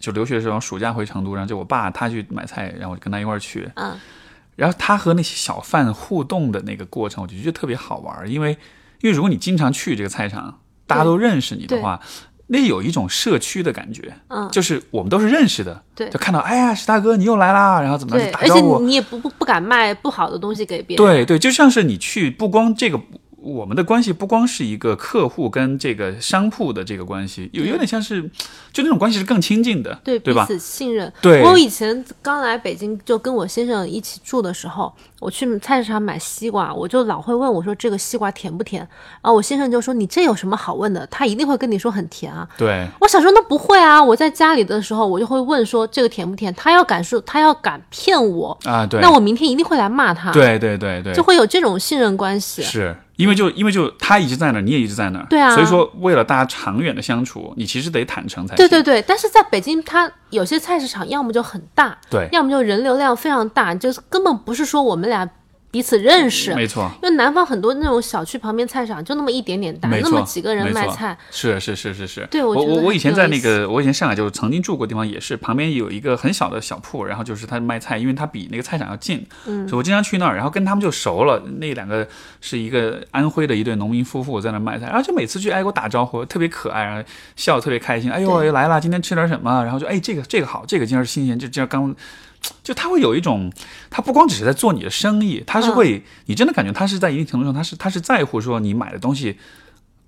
就留学的时候，暑假回成都，然后就我爸他去买菜，然后我就跟他一块儿去，嗯，然后他和那些小贩互动的那个过程，我就觉得特别好玩儿，因为因为如果你经常去这个菜场，大家都认识你的话。那有一种社区的感觉，嗯就是我们都是认识的，对就看到，哎呀，石大哥你又来啦，然后怎么样，而且打招呼，你也不不不敢卖不好的东西给别人。对对，就像是你去，不光这个，我们的关系不光是一个客户跟这个商铺的这个关系，有有点像是，就那种关系是更亲近的，对对吧？彼此信任。对我以前刚来北京，就跟我先生一起住的时候，我去菜市场买西瓜，我就老会问我说这个西瓜甜不甜，然后我先生就说你这有什么好问的？他一定会跟你说很甜啊。对我想说那不会啊，我在家里的时候我就会问说这个甜不甜，他要敢说他要敢骗我，啊，对，那我明天一定会来骂他，，对对对对，就会有这种信任关系。是因为就因为就他一直在那儿，你也一直在那儿，对啊。所以说为了大家长远的相处，你其实得坦诚才行，对对对，但是在北京，它有些菜市场要么就很大，对。要么就人流量非常大，就是根本不是说我们俩彼此认识。没错。因为南方很多那种小区旁边菜场就那么一点点大，没，那么几个人卖菜，是是是是是。对我我我我以前在那个我以前上海就曾经住过地方，也是旁边有一个很小的小铺，然后就是他卖菜，因为他比那个菜场要近，嗯，所以我经常去那儿，然后跟他们就熟了。那两个是一个安徽的一对农民夫妇在那卖菜，然后就每次去挨给我打招呼，特别可爱，然后笑得特别开心。哎呦又来了，今天吃点什么？然后就哎这个这个好，这个今儿新鲜，就今天刚。就他会有一种，他不光只是在做你的生意，他是会，你真的感觉他是在一定程度上，他是他是在乎说你买的东西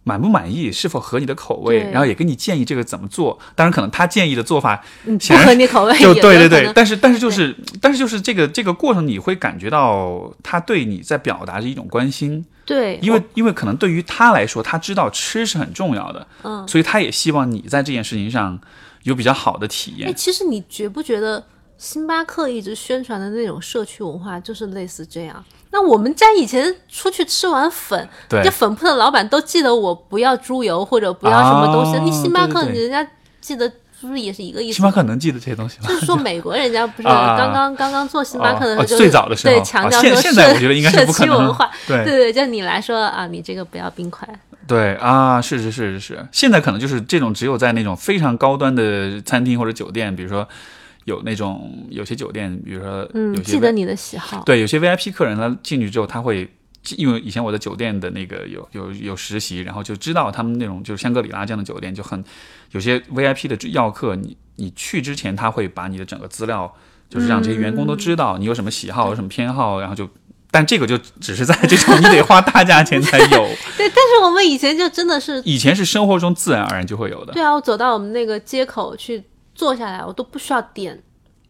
满不满意，是否合你的口味，然后也给你建议这个怎么做。当然，可能他建议的做法嗯，不显然合你口味就对对对，但是但是就是但是就是这个这个过程，你会感觉到他对你在表达着一种关心，对，因为因为可能对于他来说，他知道吃是很重要的，嗯，所以他也希望你在这件事情上有比较好的体哎，验。其实你觉不觉得星巴克一直宣传的那种社区文化就是类似这样？那我们家以前出去吃完粉，对。这粉铺的老板都记得我不要猪油或者不要什么东西，哦你星巴克人家记得是不是也是一个意思？星巴克能记得这些东西吗？就是说 美国人家不是刚刚刚刚做星巴克的时候，最早的时候。对强调说现在我觉得应该是社不可能。区文化，对。对对，就你来说啊，你这个不要冰块，对啊，是是是是是，现在可能就是这种只有在那种非常高端的餐厅或者酒店，比如说有那种有些酒店，比如说嗯，有些记得你的喜好，对有些 VIP 客人他进去之后，他会因为以前我在酒店的那个有有有实习，然后就知道他们那种就是香格里拉这样的酒店就很有些 VIP 的要客，你你去之前他会把你的整个资料就是让这些员工都知道你有什么喜好有什么偏好，然后就。但这个就只是在这种你得花大价钱才有，对，但是我们以前就真的是，以前是生活中自然而然就会有的。对啊，我走到我们那个街口去坐下来，我都不需要点，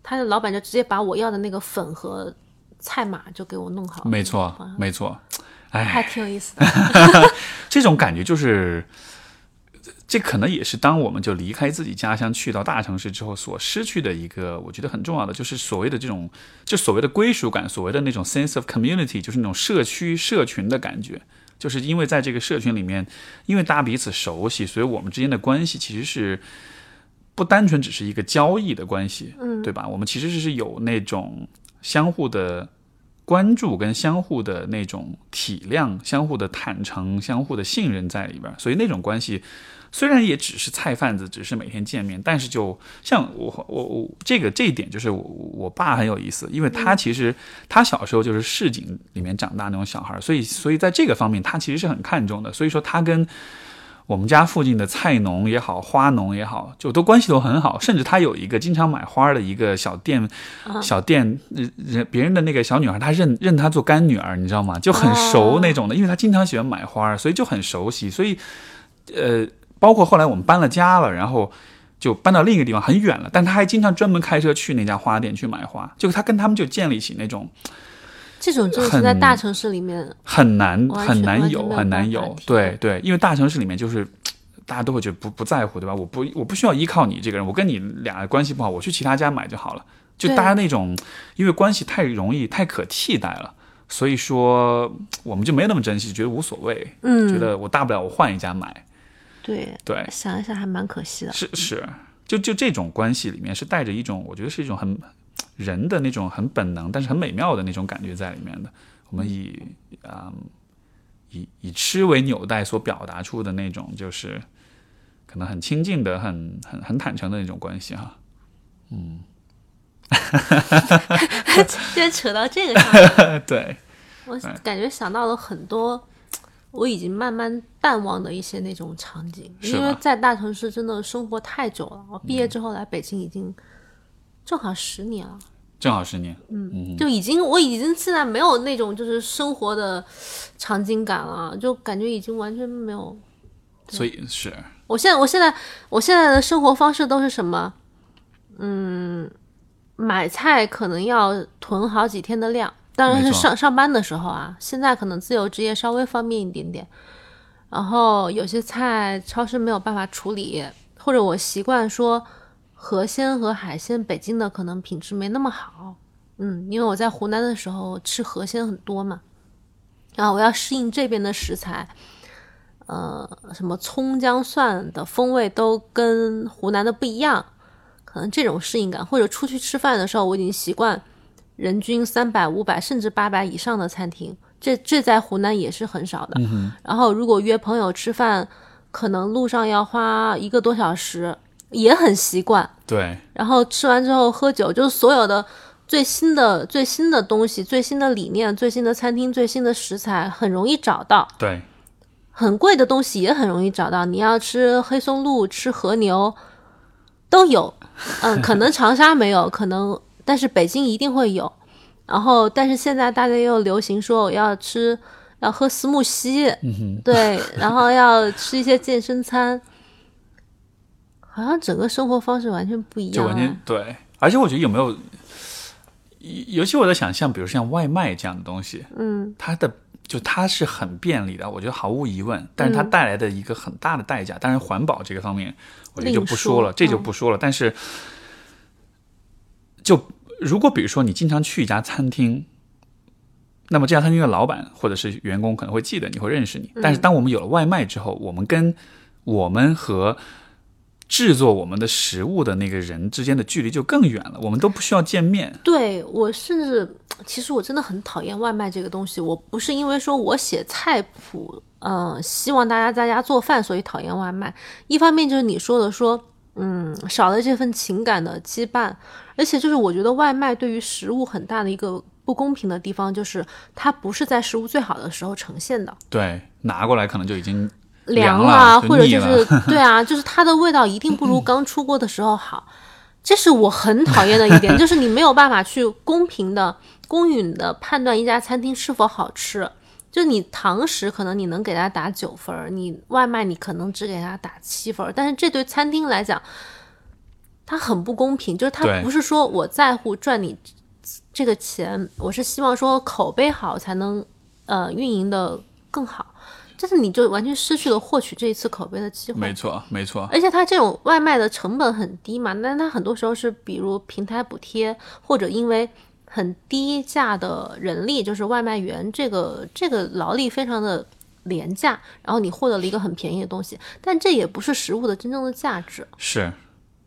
他的老板就直接把我要的那个粉和菜码就给我弄好。了，没错，没错，哎，还挺有意思的。这种感觉就是，这可能也是当我们就离开自己家乡去到大城市之后所失去的一个，我觉得很重要的，就是所谓的这种，就所谓的归属感，所谓的那种 sense of community，就是那种社区社群的感觉。就是因为在这个社群里面，因为大家彼此熟悉，所以我们之间的关系其实是不单纯只是一个交易的关系，嗯，对吧？我们其实是有那种相互的关注跟相互的那种体谅、相互的坦诚、相互的信任在里边，所以那种关系虽然也只是菜贩子，只是每天见面，但是就像我我我这个这一点就是我我爸很有意思，因为他其实他小时候就是市井里面长大那种小孩，所以所以在这个方面他其实是很看重的，所以说他跟。我们家附近的菜农也好，花农也好，就都关系都很好，甚至他有一个经常买花的一个小店，小店，人人别人的那个小女孩，他认认他做干女儿，你知道吗？就很熟那种的，因为他经常喜欢买花，所以就很熟悉。所以，呃，包括后来我们搬了家了，然后就搬到另一个地方很远了，但他还经常专门开车去那家花店去买花，就他跟他们就建立起那种这种就是在大城市里面，很难很难有很难有对对，因为大城市里面就是。大家都会觉得不不在乎，对吧？我不我不需要依靠你这个人，我跟你俩关系不好，我去其他家买就好了。就大家那种，因为关系太容易、太可替代了，所以说我们就没那么珍惜，觉得无所谓，嗯，觉得我大不了我换一家买。对，对，想一想还蛮可惜的。是是，就就这种关系里面是带着一种，我觉得是一种很人的那种很本能，但是很美妙的那种感觉在里面的。我们以啊、以以吃为纽带所表达出的那种，就是可能很亲近的、很很很坦诚的那种关系哈。既然扯到这个上面，对，我感觉想到了很多我已经慢慢淡忘的一些那种场景，因为在大城市真的生活太久了。我毕业之后来北京已经正好十年了。正好十年。嗯就已经我已经现在没有那种就是生活的场景感了，就感觉已经完全没有。所以是我现在我现在我现在的生活方式都是什么？嗯，买菜可能要囤好几天的量，当然是上上班的时候啊。现在可能自由职业稍微方便一点点，然后有些菜超市没有办法处理，或者我习惯说河鲜和海鲜，北京的可能品质没那么好。嗯，因为我在湖南的时候吃河鲜很多嘛，然后我要适应这边的食材，呃，什么葱姜蒜的风味都跟湖南的不一样，可能这种适应感，或者出去吃饭的时候，我已经习惯人均三百、五百甚至八百以上的餐厅，这这在湖南也是很少的。然后如果约朋友吃饭，可能路上要花一个多小时，也很习惯。对，然后吃完之后喝酒，就是所有的最新的最新的东西、最新的理念、最新的餐厅、最新的食材，很容易找到。对，很贵的东西也很容易找到。你要吃黑松露、吃和牛，都有。嗯，可能长沙没有，可能但是北京一定会有。然后，但是现在大家又流行说我要吃，要喝思慕西，对，然后要吃一些健身餐，好像整个生活方式完全不一样、就完全哎对。而且我觉得有没有，尤尤其我在想，像比如像外卖这样的东西，嗯，它的就它是很便利的，我觉得毫无疑问。但是它带来的一个很大的代价，当然环保这个方面，我觉得就不说了，说这就不说了。但是，就如果比如说你经常去一家餐厅。那么这家餐厅的老板或者是员工可能会记得你，会认识你。但是当我们有了外卖之后，我们跟我们和制作我们的食物的那个人之间的距离就更远了，我们都不需要见面。对我甚至，其实我真的很讨厌外卖这个东西。我不是因为说我写菜谱，嗯、希望大家在家做饭，所以讨厌外卖。一方面就是你说的说，嗯，少了这份情感的羁绊，而且就是我觉得外卖对于食物很大的一个不公平的地方，就是它不是在食物最好的时候呈现的。对，拿过来可能就已经凉了，或者就是对啊，就是它的味道一定不如刚出锅的时候好。这是我很讨厌的一点，就是你没有办法去公平的、公允的判断一家餐厅是否好吃。就你堂食可能你能给他打九分儿，你外卖你可能只给他打七分儿，但是这对餐厅来讲，它很不公平。就是它不是说我在乎赚你这个钱，我是希望说口碑好才能呃运营的更好。但是你就完全失去了获取这一次口碑的机会。没错，没错，而且它这种外卖的成本很低嘛，那它很多时候是比如平台补贴，或者因为很低价的人力，就是外卖员这个这个劳力非常的廉价，然后你获得了一个很便宜的东西，但这也不是食物的真正的价值。是。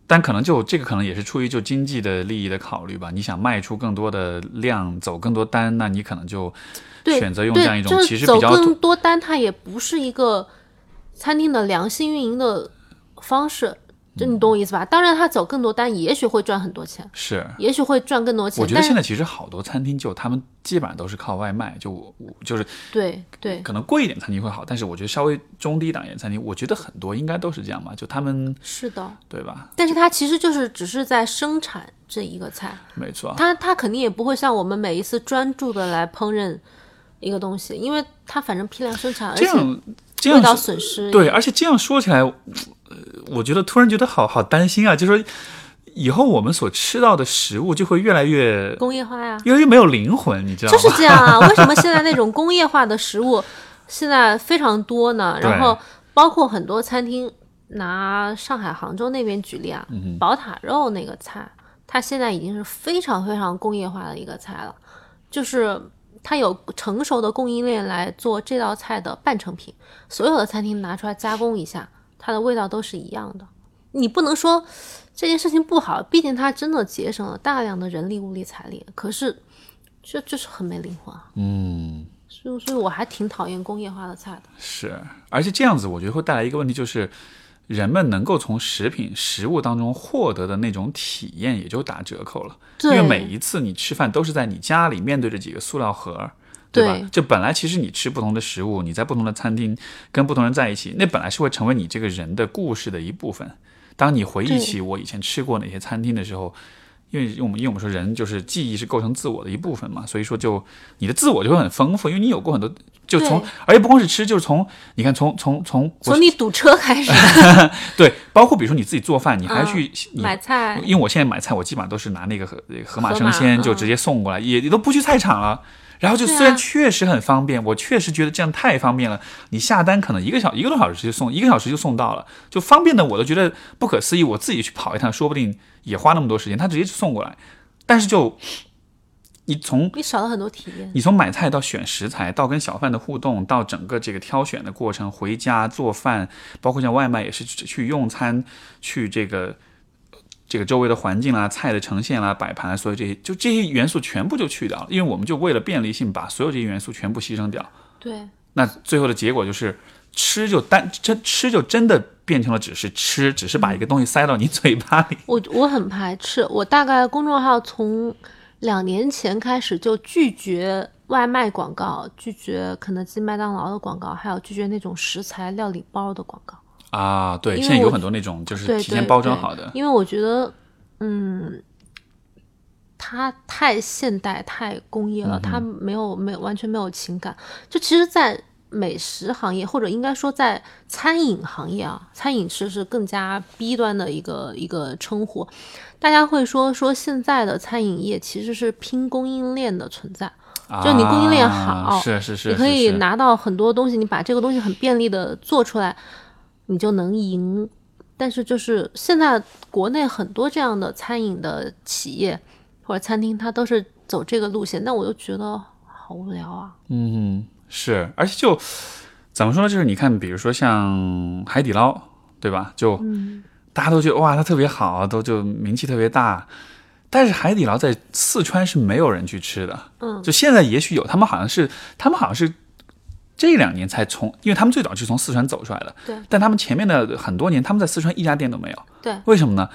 但可能就这个可能也是出于就经济的利益的考虑吧。你想卖出更多的量，走更多单，那你可能就对选择用这样一，种其实比较更多单，它也不是一个餐厅的良性运营的方式，就你懂我意思吧？当然，他走更多单，也许会赚很多钱，是。也许会赚更多钱。我觉得现在其实好多餐厅就他们基本上都是靠外卖，就我我就是对对可能贵一点餐厅会好，但是我觉得稍微中低档一点餐厅，我觉得很多应该都是这样吧，就他们是的，对吧？但是它其实就是只是在生产这一个菜，没错，它它肯定也不会像我们每一次专注的来烹饪一个东西，因为它反正批量生产，而且这样这味道样说损失对，而且这样说起来，呃，我觉得突然觉得好好担心啊，就是说以后我们所吃到的食物就会越来越工业化呀，越来越没有灵魂，你知道吗？就是这样啊。为什么现在那种工业化的食物现在非常多呢？然后包括很多餐厅，拿上海、杭州那边举例啊，嗯宝塔肉那个菜，它现在已经是非常非常工业化的一个菜了，就是。它有成熟的供应链来做这道菜的半成品，所有的餐厅拿出来加工一下，它的味道都是一样的。你不能说这件事情不好，毕竟它真的节省了大量的人力、物力、财力。可是，这就是很没灵魂啊。嗯，所以，所以我还挺讨厌工业化的菜的。是，而且这样子我觉得会带来一个问题，就是人们能够从食品、食物当中获得的那种体验也就打折扣了。因为每一次你吃饭都是在你家里面对着几个塑料盒。对吧？对就本来其实你吃不同的食物，你在不同的餐厅跟不同人在一起，那本来是会成为你这个人的故事的一部分。当你回忆起我以前吃过哪些餐厅的时候，因为我们因为我们说人就是记忆是构成自我的一部分嘛，所以说就你的自我就会很丰富，因为你有过很多，就从而且不光是吃，就是从你看从从从从你堵车开始，对，包括比如说你自己做饭，你还去、你买菜，因为我现在买菜，我基本上都是拿那个河河马生鲜嗯就直接送过来，也也都不去菜场了。然后就虽然确实很方便，我确实觉得这样太方便了。你下单可能一个小一个多小时就送，一个小时就送到了，就方便的我都觉得不可思议。我自己去跑一趟，说不定也花那么多时间，他直接就送过来。但是就你从你少了很多体验。你从买菜到选食材，到跟小贩的互动，到整个这个挑选的过程，回家做饭，包括像外卖也是去去用餐，去这个这个周围的环境啦、菜的呈现啦、摆盘啊，所有这些就这些元素全部就去掉了，因为我们就为了便利性把所有这些元素全部牺牲掉。对，那最后的结果就是吃就单真吃就真的变成了只是吃，只是把一个东西塞到你嘴巴里。我我很排斥，我大概公众号从两年前开始就拒绝外卖广告，拒绝肯德基、麦当劳的广告，还有拒绝那种食材料理包的广告。啊，对，现在有很多那种就是提前包装好的，因为我觉得，嗯，它太现代、太工业了，它没有没有完全没有情感。就其实，在美食行业，或者应该说在餐饮行业啊，餐饮是是更加低端的一个一个称呼。大家会说说现在的餐饮业其实是拼供应链的存在。就你供应链啊好是是是，你可以拿到很多东西，你把这个东西很便利的做出来，你就能赢。但是就是现在国内很多这样的餐饮的企业或者餐厅，它都是走这个路线，那我就觉得好无聊啊。嗯，是，而且就怎么说呢？就是你看，比如说像海底捞，对吧？就、大家都觉得哇，它特别好，都就名气特别大。但是海底捞在四川是没有人去吃的，嗯，就现在也许有，他们好像是他们好像是这两年才从，因为他们最早是从四川走出来的，对但他们前面的很多年，他们在四川一家店都没有，对，为什么呢？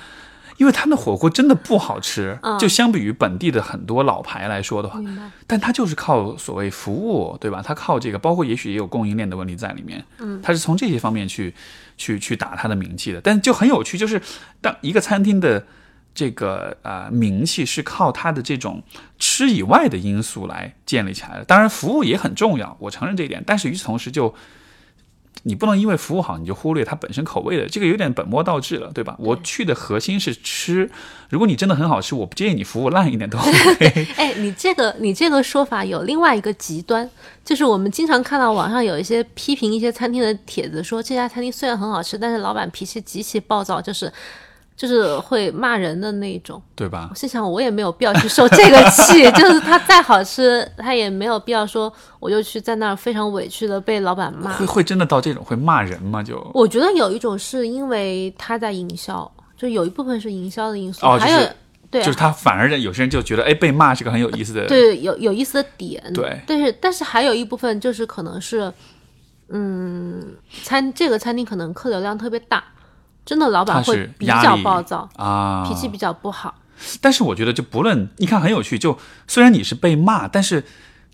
因为他们的火锅真的不好吃，嗯就相比于本地的很多老牌来说的话，但他就是靠所谓服务，对吧？他靠这个，包括也许也有供应链的问题在里面，嗯，它是从这些方面去去去打他的名气的。但就很有趣，就是当一个餐厅的这个呃名气是靠他的这种吃以外的因素来建立起来的。当然，服务也很重要，我承认这一点。但是与此同时就，你不能因为服务好你就忽略它本身口味的，这个有点本末倒置了，对吧？我去的核心是吃，如果你真的很好吃，我不建议你服务烂一点都 OK。哎，你这个你这个说法有另外一个极端，就是我们经常看到网上有一些批评一些餐厅的帖子，说这家餐厅虽然很好吃，但是老板脾气极其暴躁，就是就是会骂人的那种。对吧我？心想，我也没有必要去受这个气，就是它再好吃，它也没有必要说我就去在那儿非常委屈的被老板骂会。会真的到这种会骂人吗？就我觉得有一种是因为他在营销，就有一部分是营销的因素，哦就是还有对就是他反而有些人就觉得，哎，被骂是个很有意思的。对有有意思的点，对但是但是还有一部分就是可能是，嗯，餐这个餐厅可能客流量特别大，真的老板会比较暴躁，啊，脾气比较不好。但是我觉得，就不论你看很有趣，就虽然你是被骂，但是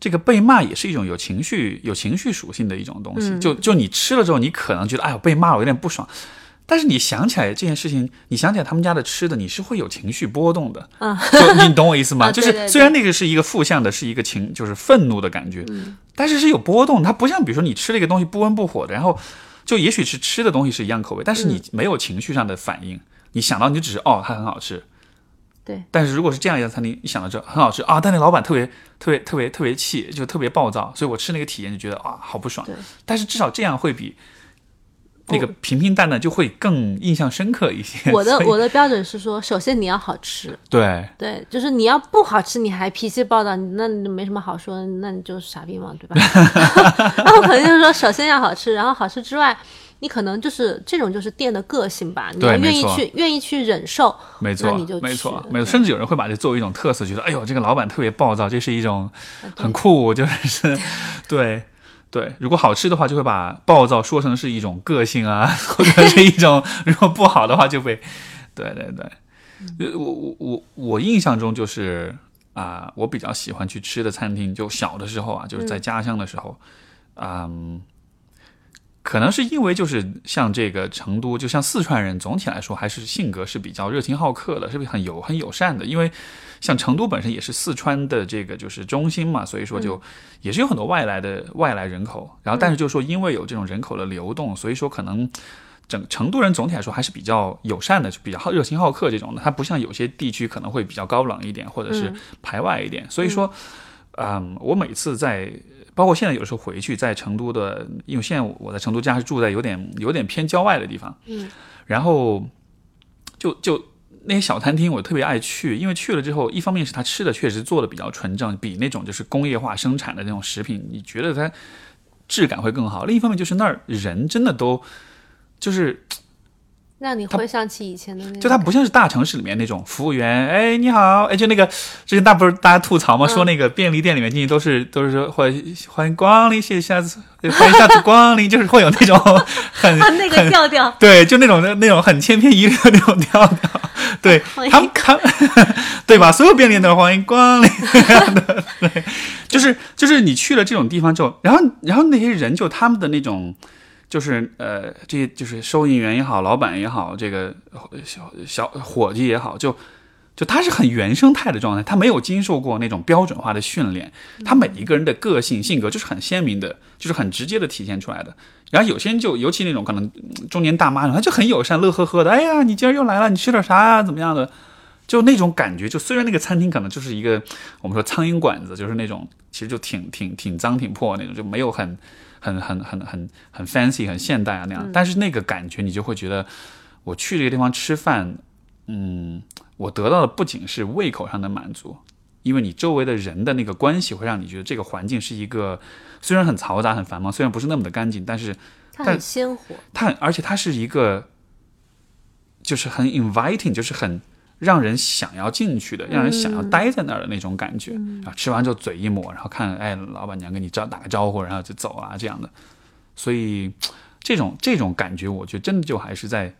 这个被骂也是一种有情绪、有情绪属性的一种东西。就就你吃了之后，你可能觉得，哎呦被骂了，我有点不爽。但是你想起来这件事情，你想起来他们家的吃的，你是会有情绪波动的。啊，就你懂我意思吗？就是虽然那个是一个负向的，是一个情，就是愤怒的感觉，嗯但是是有波动。它不像比如说你吃了一个东西不温不火的，然后就也许是吃的东西是一样口味，但是你没有情绪上的反应，你想到你就只是哦它很好吃。对，但是如果是这样一家餐厅，一想到这很好吃啊，但那老板特别特别特别特别气，就特别暴躁，所以我吃那个体验就觉得啊好不爽对。但是至少这样会比那个平平淡淡就会更印象深刻一些。我的我的标准是说，首先你要好吃，对。对，就是你要不好吃，你还脾气暴躁，那你没什么好说，那你就是傻逼嘛，对吧？那我可能就是说，首先要好吃，然后好吃之外，你可能就是这种就是店的个性吧，你愿意去愿意去忍受，没错你就，没去错，没错，甚至有人会把这作为一种特色，觉得哎呦，这个老板特别暴躁，这是一种很酷，就是 对对。如果好吃的话，就会把暴躁说成是一种个性啊，或者是一种；如果不好的话，就被对对对。呃我我我我印象中就是啊、我比较喜欢去吃的餐厅，就小的时候啊，就是在家乡的时候，嗯。可能是因为就是像这个成都，就像四川人，总体来说还是性格是比较热情好客的，是不是很友很友善的？因为像成都本身也是四川的这个就是中心嘛，所以说就也是有很多外来的外来人口。然后但是就是说因为有这种人口的流动，所以说可能整成都人总体来说还是比较友善的，就比较好热情好客这种的。它不像有些地区可能会比较高冷一点，或者是排外一点。所以说，嗯，我每次在包括现在有时候回去在成都的，因为现在我在成都家是住在有点有点偏郊外的地方，嗯，然后就就那些小餐厅我特别爱去，因为去了之后，一方面是他吃的确实做的比较纯正，比那种就是工业化生产的那种食品，你觉得它质感会更好；另一方面就是那儿人真的都就是让你回想起以前的那种，就它不像是大城市里面那种服务员，哎，你好，哎，就那个之前大不是大家吐槽嘛，说那个便利店里面进去都是都是说欢欢迎光临，谢谢下次欢迎下次光临，就是会有那种很 啊那个调调，对，就那种那种很千篇一律的那种调调，对他们他对吧？所有便利店都是欢迎光临。的，对，就是就是你去了这种地方之后，然后然后那些人就他们的那种。就是呃，这些就是收银员也好，老板也好，这个小小伙计也好，就就他是很原生态的状态，他没有经受过那种标准化的训练，他每一个人的个性性格就是很鲜明的，就是很直接的体现出来的。然后有些人就尤其那种可能嗯中年大妈，他就很友善，乐呵呵的，哎呀，你今儿又来了，你吃点啥呀？怎么样的？就那种感觉，就虽然那个餐厅可能就是一个我们说苍蝇馆子，就是那种其实就挺挺挺脏挺破那种，就没有很很很很很很 fancy 很现代啊那样，但是那个感觉你就会觉得，我去这个地方吃饭，嗯，我得到的不仅是胃口上的满足，因为你周围的人的那个关系会让你觉得这个环境是一个虽然很嘈杂很繁忙，虽然不是那么的干净，但是它很鲜活，它很而且它是一个就是很 inviting，就是很让人想要进去的，让人想要待在那儿的那种感觉。然后吃完之后嘴一抹，然后看哎老板娘跟你招打个招呼，然后就走啊这样的。所以这种这种感觉，我觉得真的就还是在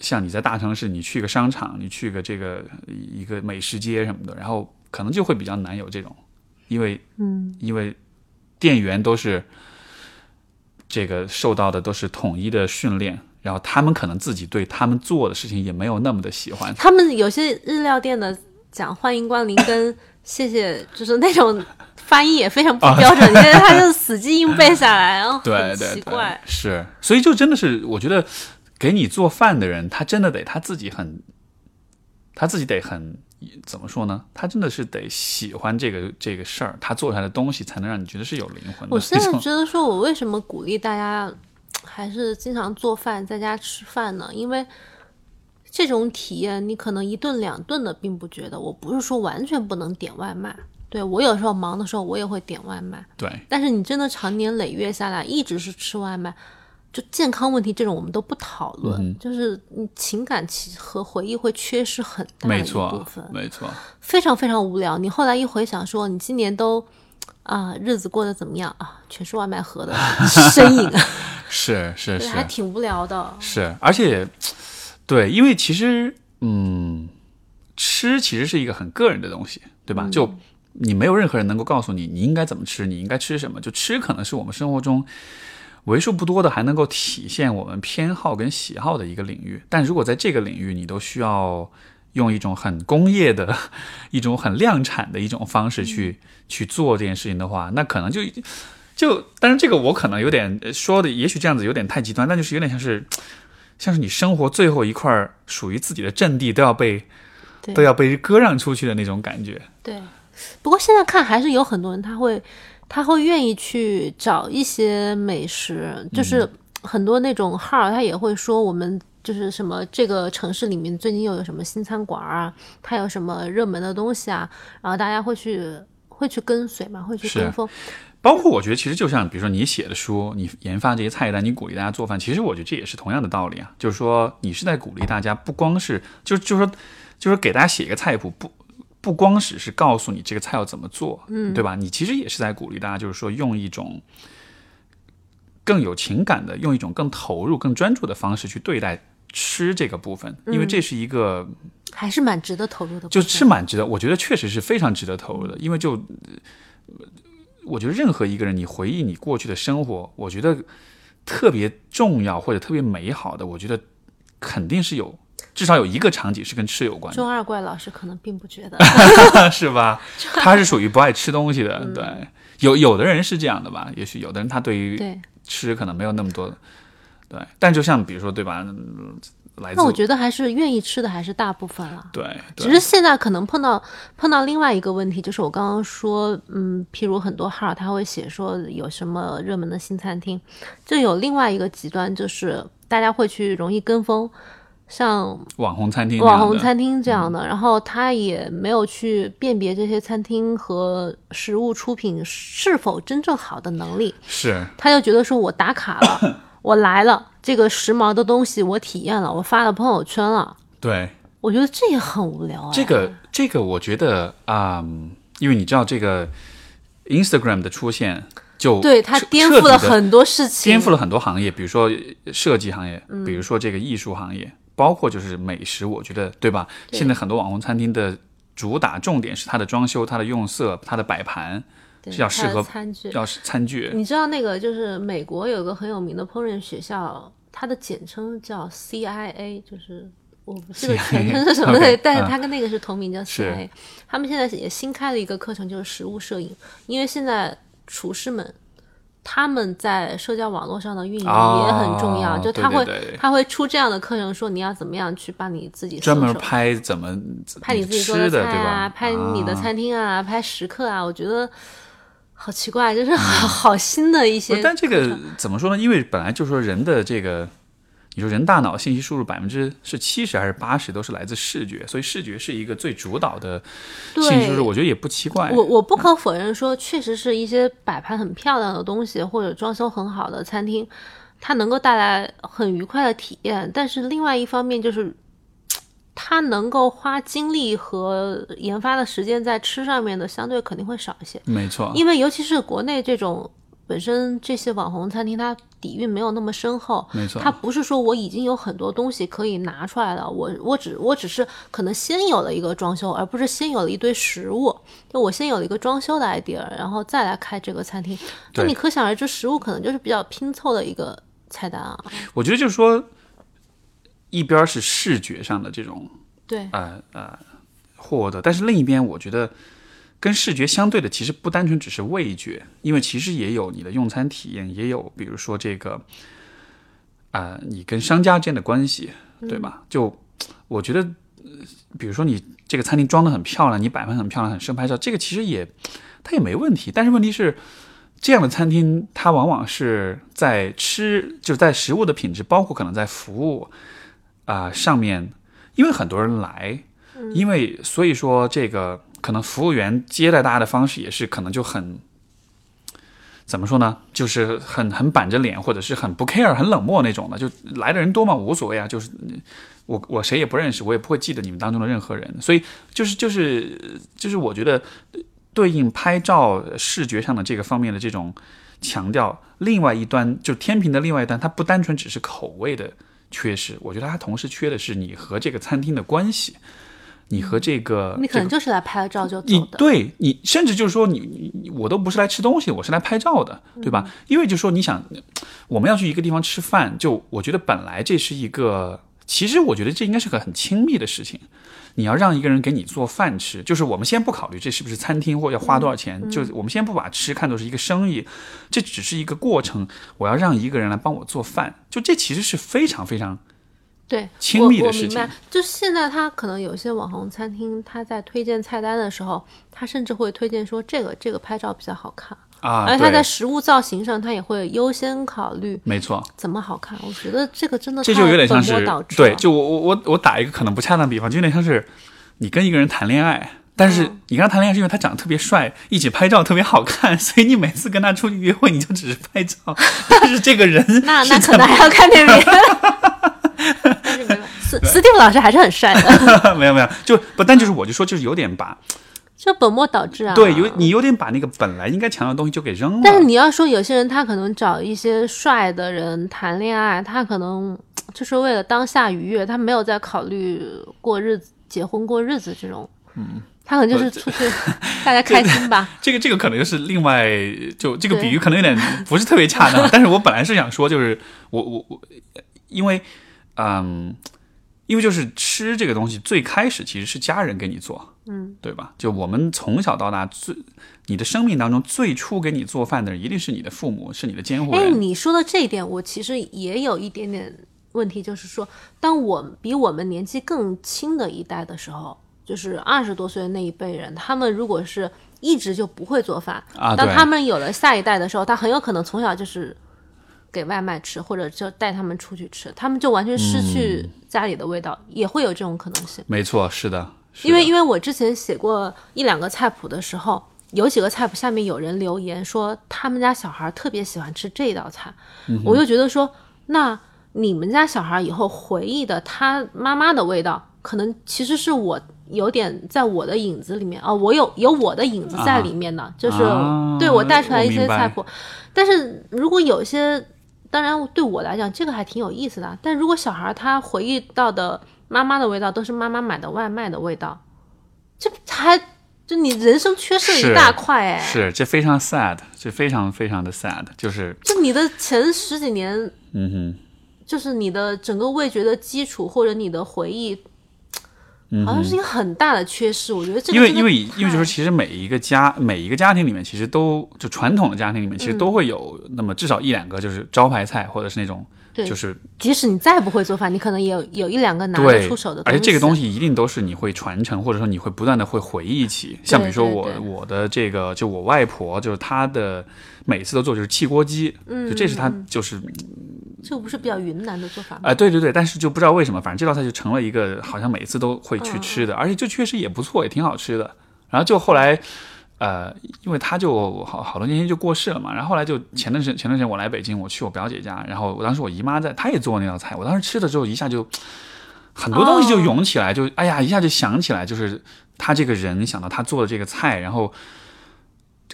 像你在大城市，你去个商场，你去个这个一个美食街什么的，然后可能就会比较难有这种，因为嗯，因为店员都是这个受到的都是统一的训练，然后他们可能自己对他们做的事情也没有那么的喜欢。他们有些日料店的讲欢迎光临跟谢谢，就是那种发音也非常不标准，因为他就死记硬背下来，然后对很对对奇怪，，是，所以就真的是，我觉得给你做饭的人，他真的得他自己很，他自己得很怎么说呢？他真的是得喜欢这个这个事儿，他做出来的东西才能让你觉得是有灵魂的。我现在 觉得说，我为什么鼓励大家还是经常做饭，在家吃饭呢？因为这种体验，你可能一顿两顿的并不觉得。我不是说完全不能点外卖，对我有时候忙的时候我也会点外卖，对但是你真的长年累月下来一直是吃外卖，就健康问题这种我们都不讨论，嗯就是你情感其和回忆会缺失很大的一部没错分，，没错，非常非常无聊。你后来一回想说，你今年都啊日子过得怎么样啊？全是外卖盒的 身影，是是是，还挺无聊的。是，而且对，因为其实嗯，吃其实是一个很个人的东西，对吧？就你没有任何人能够告诉你你应该怎么吃，你应该吃什么。就吃可能是我们生活中为数不多的还能够体现我们偏好跟喜好的一个领域。但如果在这个领域你都需要用一种很工业的、一种很量产的一种方式去、去做这件事情的话，那可能就就，但是这个我可能有点呃说的，也许这样子有点太极端，但就是有点像是 像是你生活最后一块儿属于自己的阵地都要被都要被割让出去的那种感觉。对，不过现在看还是有很多人他会他会愿意去找一些美食，就是很多那种号他也会说我们。就是什么这个城市里面最近又有什么新餐馆啊，它有什么热门的东西啊，然后大家会去会去跟随嘛，会去跟风。包括我觉得，其实就像比如说你写的书，你研发这些菜单，你鼓励大家做饭，其实我觉得这也是同样的道理啊。就是说，你是在鼓励大家，不光是就就是说，就是给大家写一个菜谱，不不光只是告诉你这个菜要怎么做，嗯，对吧？你其实也是在鼓励大家，就是说用一种更有情感的，用一种更投入、更专注的方式去对待吃这个部分，因为这是一个还是蛮值得投入的，就是蛮值得，我觉得确实是非常值得投入的，因为就。我觉得任何一个人，你回忆你过去的生活，我觉得特别重要或者特别美好的，我觉得肯定是有至少有一个场景是跟吃有关的。中二怪老师可能并不觉得，是吧？他是属于不爱吃东西的，对。有有的人是这样的吧？也许有的人他对于吃可能没有那么多，对。但就像比如说，对吧？那我觉得还是愿意吃的还是大部分了。对，只是现在可能碰到碰到另外一个问题，就是我刚刚说，嗯，譬如很多号他会写说有什么热门的新餐厅，就有另外一个极端，就是大家会去容易跟风，像网红餐厅、网红餐厅这样的，然后他也没有去辨别这些餐厅和食物出品是否真正好的能力，是，他就觉得说我打卡了。我来了，这个时髦的东西我体验了，我发了朋友圈了。对，我觉得这也很无聊啊。这个，这个，我觉得啊，因为你知道这个 Instagram 的出现，就对它颠覆了很多事情，颠覆了很多行业，比如说设计行业，比如说这个艺术行业，包括就是美食，我觉得对吧？现在很多网红餐厅的主打重点是它的装修、它的用色、它的摆盘。是要适合餐具，要餐具。你知道那个就是美国有个很有名的烹饪学校，它的简称叫 CIA，就是我不记得全称是什么的，但是它跟那个是同名叫 CIA。他们现在也新开了一个课程，就是食物摄影，因为现在厨师们他们在社交网络上的运营也很重要，就他会他会出这样的课程，说你要怎么样去把你自己专门拍怎么拍你自己做的菜啊，拍你的餐厅啊，拍食客啊，我觉得。好奇怪，就是好好新的一些。但这个怎么说呢？因为本来就说人的这个，你说人大脑信息输入百分之是七十还是八十都是来自视觉，所以视觉是一个最主导的信息输入。我觉得也不奇怪。我我不可否认说，确实是一些摆盘很漂亮的东西或者装修很好的餐厅，它能够带来很愉快的体验。但是另外一方面就是。他能够花精力和研发的时间在吃上面的，相对肯定会少一些。没错，因为尤其是国内这种本身这些网红餐厅，它底蕴没有那么深厚。没错，它不是说我已经有很多东西可以拿出来了，我我只我只是可能先有了一个装修，而不是先有了一堆食物。就我先有了一个装修的 idea，然后再来开这个餐厅。那你可想而知，食物可能就是比较拼凑的一个菜单啊。我觉得就是说。一边是视觉上的这种，对，呃呃，获得，但是另一边，我觉得跟视觉相对的，其实不单纯只是味觉，因为其实也有你的用餐体验，也有比如说这个，啊，你跟商家之间的关系，对吧？就我觉得，比如说你这个餐厅装的很漂亮，你摆盘很漂亮，很适合拍照，这个其实也它也没问题。但是问题是，这样的餐厅它往往是在吃，就是在食物的品质，包括可能在服务。啊，上面因为很多人来，因为所以说这个可能服务员接待大家的方式也是可能就很怎么说呢？就是很很板着脸，或者是很不 care、很冷漠那种的。就来的人多嘛，无所谓啊。就是我我谁也不认识，我也不会记得你们当中的任何人。所以就是就是就是我觉得对应拍照视觉上的这个方面的这种强调，另外一端就天平的另外一端，它不单纯只是口味的。缺失，我觉得他同时缺的是你和这个餐厅的关系，你和这个，你可能就是来拍照就走的，对你甚至就是说你你我都不是来吃东西，我是来拍照的，对吧？因为就说你想 我们要去一个地方吃饭，就我觉得本来这是一个，其实我觉得这应该是个很亲密的事情。你要让一个人给你做饭吃，就是我们先不考虑这是不是餐厅或要花多少钱，就我们先不把吃看作是一个生意，这只是一个过程。我要让一个人来帮我做饭，就这其实是非常非常对亲密的事情。就现在他可能有些网红餐厅，他在推荐菜单的时候，他甚至会推荐说这个这个拍照比较好看。啊，而他在食物造型上，他也会优先考虑，没错，怎么好看？我觉得这个真的这就有点像是导对，就我我我我打一个可能不恰当比方，就有点像是你跟一个人谈恋爱，但是你跟他谈恋爱是因为他长得特别帅，一起拍照特别好看，所以你每次跟他出去约会，你就只是拍照。但是这个人那那可能还要看点别的。但是没有斯斯蒂夫老师还是很帅的，没有没有，就不但就是我就说就是有点把就本末倒置啊。对有你有点把那个本来应该强调的东西就给扔了。但是你要说有些人他可能找一些帅的人谈恋爱，他可能就是为了当下愉悦，他没有在考虑过日子、结婚过日子这种。嗯，他可能就是出去 大家开心吧。这个这个可能就是另外就这个比喻可能有点不是特别恰当，但是我本来是想说，就是我我我，因为嗯，因为就是吃这个东西最开始其实是家人给你做，嗯，对吧？就我们从小到大最你的生命当中最初给你做饭的人一定是你的父母，是你的监护人哎，人。你说的这一点，我其实也有一点点问题，就是说，当我比我们年纪更轻的一代的时候，就是二十多岁的那一辈人，他们如果是一直就不会做饭，啊，当他们有了下一代的时候，他很有可能从小就是给外卖吃，或者就带他们出去吃，他们就完全失去家里的味道，也会有这种可能性。没错，是的因为因为我之前写过一两个菜谱的时候，有几个菜谱下面有人留言说他们家小孩特别喜欢吃这道菜，嗯我就觉得说，那你们家小孩以后回忆的他妈妈的味道，可能其实是我有点在我的影子里面啊、我有有我的影子在里面呢，就是啊对我带出来一些菜谱，但是如果有些。当然，对我来讲，这个还挺有意思的。但如果小孩他回忆到的妈妈的味道都是妈妈买的外卖的味道，这还就你人生缺失了一大块哎。是这非常 sad，这非常非常的 sad，就是就你的前十几年，嗯哼。就是你的整个味觉的基础或者你的回忆，嗯好像是一个很大的缺失。我觉得这个因为因为因为就是其实每一个家每一个家庭里面，其实都就传统的家庭里面，其实嗯都会有那么至少一两个就是招牌菜，或者是那种对就是即使你再不会做饭，你可能也有有一两个拿得出手的，而且这个东西西一定都是你会传承，或者说你会不断的会回忆起。像比如说我我的这个就我外婆，就是她的每次都做就是汽锅鸡，嗯就这是她就是这个不是比较云南的做法吗？啊、对对对，但是就不知道为什么，反正这道菜就成了一个好像每次都会去吃嗯的，而且就确实也不错，也挺好吃的。然后就后来，呃，因为他就好好多年前就过世了嘛，然后后来就前段时间前段时间我来北京，我去我表姐家，然后我当时我姨妈在，她也做那道菜，我当时吃了之后一下就很多东西就涌起来，就哎呀一下就想起来，就是他这个人想到他做的这个菜，然后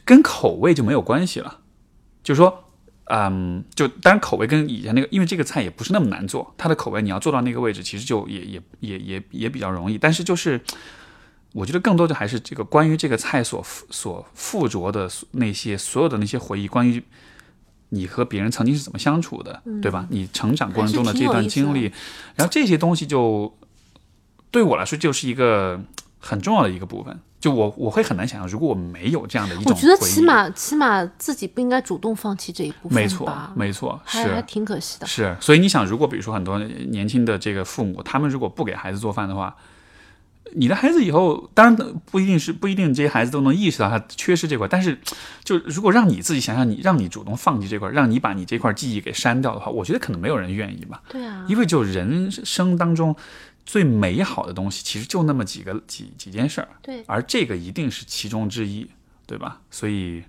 跟口味就没有关系了，就是说。嗯，就当然口味跟以前那个，因为这个菜也不是那么难做，它的口味你要做到那个位置，其实就也也也也也比较容易。但是就是，我觉得更多的还是这个关于这个菜所附所附着的那些所有的那些回忆，关于你和别人曾经是怎么相处的，对吧？你成长过程中的这段经历，然后这些东西就对我来说就是一个很重要的一个部分。就我我会很难想象，如果我没有这样的一种我觉得起码起码自己不应该主动放弃这一部分，没错没错是还还挺可惜的。是，所以你想，如果比如说很多年轻的这个父母，他们如果不给孩子做饭的话，你的孩子以后当然不一定是不一定这些孩子都能意识到他缺失这块，但是就如果让你自己想想你，让你主动放弃这块，让你把你这块记忆给删掉的话，我觉得可能没有人愿意吧。对啊，因为就人生当中最美好的东西，其实就那么几个几几件事儿，对，而这个一定是其中之一，对吧？所以。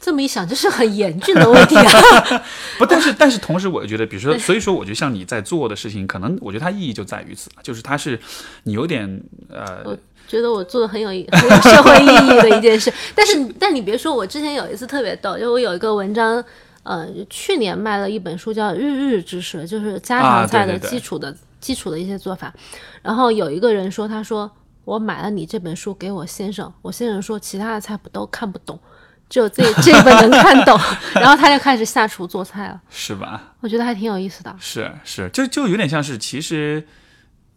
这么一想，这是很严峻的问题啊。不，但是但是同时，我觉得，比如说，所以说，我觉得像你在做的事情，可能我觉得它意义就在于此，就是它是你有点呃我，觉得我做的很有意很有社会意义的一件事。但是，但你别说，我之前有一次特别逗，就我有一个文章，呃，去年卖了一本书叫《日日知识》，就是家啊常菜的基础的、基础的一些做法。然后有一个人说，他说我买了你这本书给我先生，我先生说其他的菜谱都看不懂。只有这这一本能看懂，然后他就开始下厨做菜了，是吧？我觉得还挺有意思的。是是，就就有点像是，其实，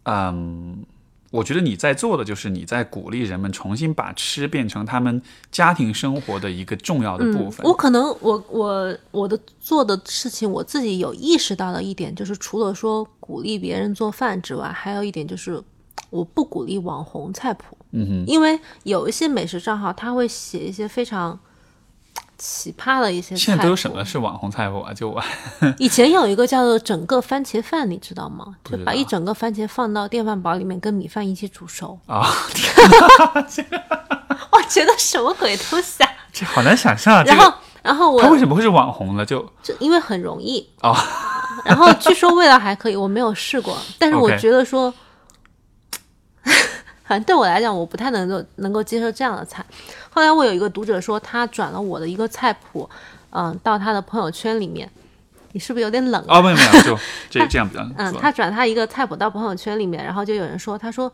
嗯，我觉得你在做的就是你在鼓励人们重新把吃变成他们家庭生活的一个重要的部分。我可能我我我的做的事情，我自己有意识到的一点，就是除了说鼓励别人做饭之外，还有一点就是我不鼓励网红菜谱。嗯哼，因为有一些美食账号，他会写一些非常奇葩的一些菜。现在都有什么是网红菜谱啊？就我 以前有一个叫做整个番茄饭，你知道吗？就把一整个番茄放到电饭煲里面，跟米饭一起煮熟。啊，我觉得什么鬼东西啊！这好难想象啊。然后个，然后它为什么会是网红呢？就就因为很容易哦，然后据说味道还可以，我没有试过，但是我觉得说，反 正对我来讲，我不太能够能够接受这样的菜。后来我有一个读者说，他转了我的一个菜谱，嗯，到他的朋友圈里面，你是不是有点冷啊？哦，没有没有，就 这这样比较嗯，他转他一个菜谱到朋友圈里面，然后就有人说，他说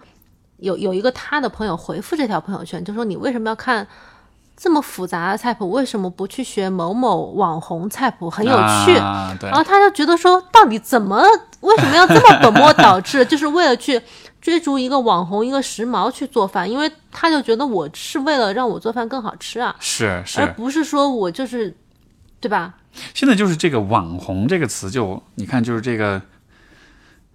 有有一个他的朋友回复这条朋友圈，就说你为什么要看这么复杂的菜谱？为什么不去学某某网红菜谱？很有趣。啊，对然后他就觉得说，到底怎么为什么要这么本末倒置？就是为了去追逐一个网红、一个时髦去做饭，因为他就觉得我是为了让我做饭更好吃啊，是是而，不是说我就是，对吧？现在就是这个“网红”这个词就，你看，就是这个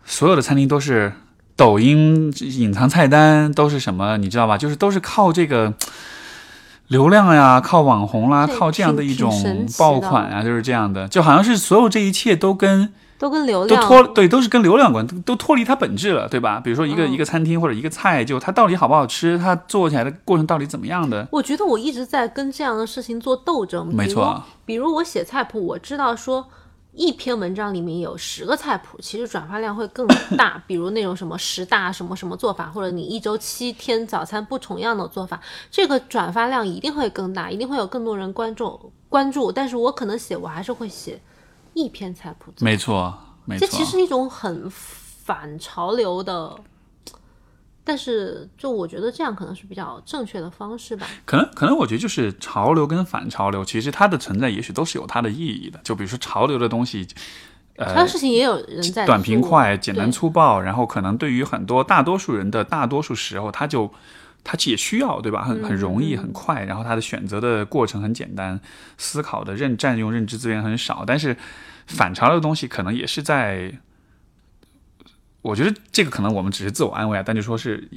所有的餐厅都是抖音隐藏菜单，都是什么，你知道吧？就是都是靠这个流量呀，靠网红啦，对靠这样的一种爆款啊，就是这样的，就好像是所有这一切都跟都跟流量都量脱对，都是跟流量关，都都脱离它本质了，对吧？比如说一个、嗯一个餐厅或者一个菜，就它到底好不好吃，它做起来的过程到底怎么样的？我觉得我一直在跟这样的事情做斗争。没错，比如我写菜谱，我知道说一篇文章里面有十个菜谱，其实转发量会更大。比如那种什么十大什么什么做法，或者你一周七天早餐不重样的做法，这个转发量一定会更大，一定会有更多人关注关注。但是我可能写，我还是会写一篇菜谱。没错，没错。这其实是一种很反潮流的。但是，就我觉得这样可能是比较正确的方式吧。可能可能我觉得就是潮流跟反潮流，其实它的存在也许都是有它的意义的。就比如说潮流的东西，呃，事情也有人在短平快、简单粗暴，然后可能对于很多大多数人的大多数时候，他就他也需要，对吧？很很容易、很快，然后他的选择的过程很简单，思考的认占用认知资源很少。但是反潮流的东西可能也是在。我觉得这个可能我们只是自我安慰啊，但就说是，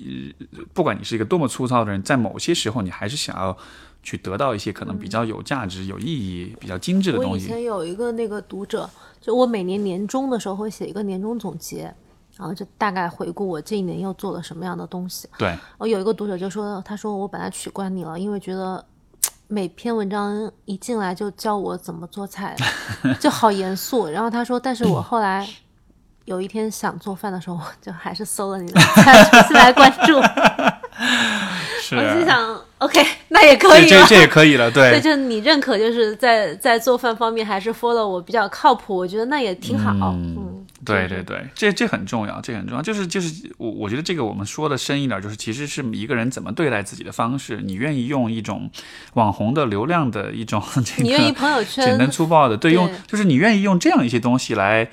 呃不管你是一个多么粗糙的人，在某些时候你还是想要去得到一些可能比较有价值、有意义、比较精致的东西。我以前有一个那个读者，就我每年年终的时候会写一个年终总结，然后就大概回顾我这一年又做了什么样的东西。对，我有一个读者就说，他说我本来取关你了，因为觉得每篇文章一进来就教我怎么做菜，就好严肃。然后他说，但是我后来有一天想做饭的时候，我就还是搜了你的菜，重新来关注。是我心想，OK，那也可以了。这这这也可以了，对对，就你认可，就是在在做饭方面还是 follow 我比较靠谱，我觉得那也挺好。嗯，对对对，这这很重要，这很重要。就是就是我我觉得这个我们说的深一点，就是其实是一个人怎么对待自己的方式。你愿意用一种网红的流量的一种 这你愿意个朋友圈简单粗暴的，对，对用就是你愿意用这样一些东西来